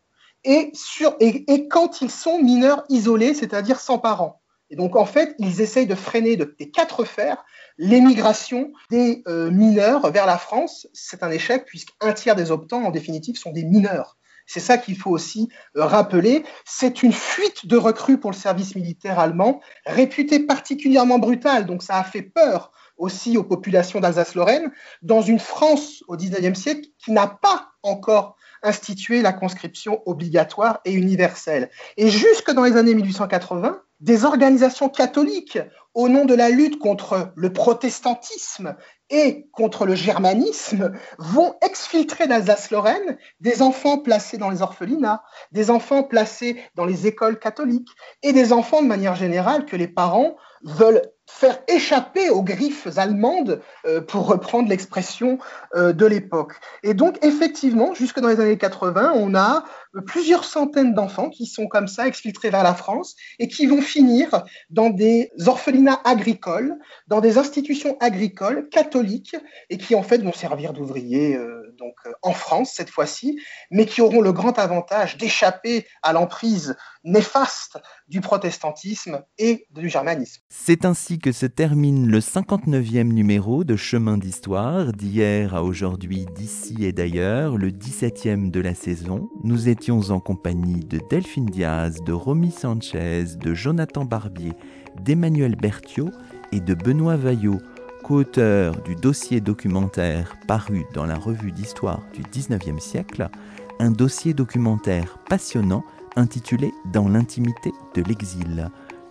et, sur, et quand ils sont mineurs isolés, c'est-à-dire sans parents. Et donc, en fait, ils essayent de freiner de, des quatre fers l'émigration des euh, mineurs vers la France. C'est un échec puisqu'un tiers des optants, en définitive, sont des mineurs. C'est ça qu'il faut aussi euh, rappeler. C'est une fuite de recrues pour le service militaire allemand, réputée particulièrement brutale. Donc, ça a fait peur aussi aux populations d'Alsace-Lorraine, dans une France au XIXe siècle qui n'a pas encore institué la conscription obligatoire et universelle. Et jusque dans les années 1880, des organisations catholiques au nom de la lutte contre le protestantisme et contre le germanisme vont exfiltrer d'Alsace-Lorraine des enfants placés dans les orphelinats, des enfants placés dans les écoles catholiques et des enfants de manière générale que les parents veulent faire échapper aux griffes allemandes, euh, pour reprendre l'expression euh, de l'époque. Et donc, effectivement, jusque dans les années 80, on a plusieurs centaines d'enfants qui sont comme ça exfiltrés vers la France et qui vont finir dans des orphelinats agricoles, dans des institutions agricoles catholiques et qui en fait vont servir d'ouvriers euh, donc en France cette fois-ci, mais qui auront le grand avantage d'échapper à l'emprise néfaste du protestantisme et du germanisme. C'est ainsi que se termine le 59e numéro de Chemin d'Histoire, d'hier à aujourd'hui, d'ici et d'ailleurs, le 17e de la saison. Nous étions en compagnie de Delphine Diaz, de Romy Sanchez, de Jonathan Barbier, d'Emmanuel Berthiaud et de Benoît Vaillot, co-auteur du dossier documentaire paru dans la revue d'histoire du 19e siècle, un dossier documentaire passionnant intitulé Dans l'intimité de l'exil.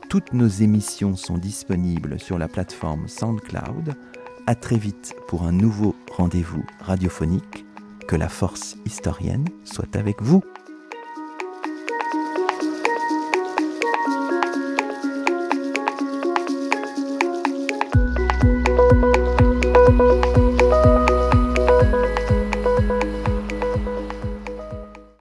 Toutes nos émissions sont disponibles sur la plateforme SoundCloud. À très vite pour un nouveau rendez-vous radiophonique. Que la force historienne soit avec vous. you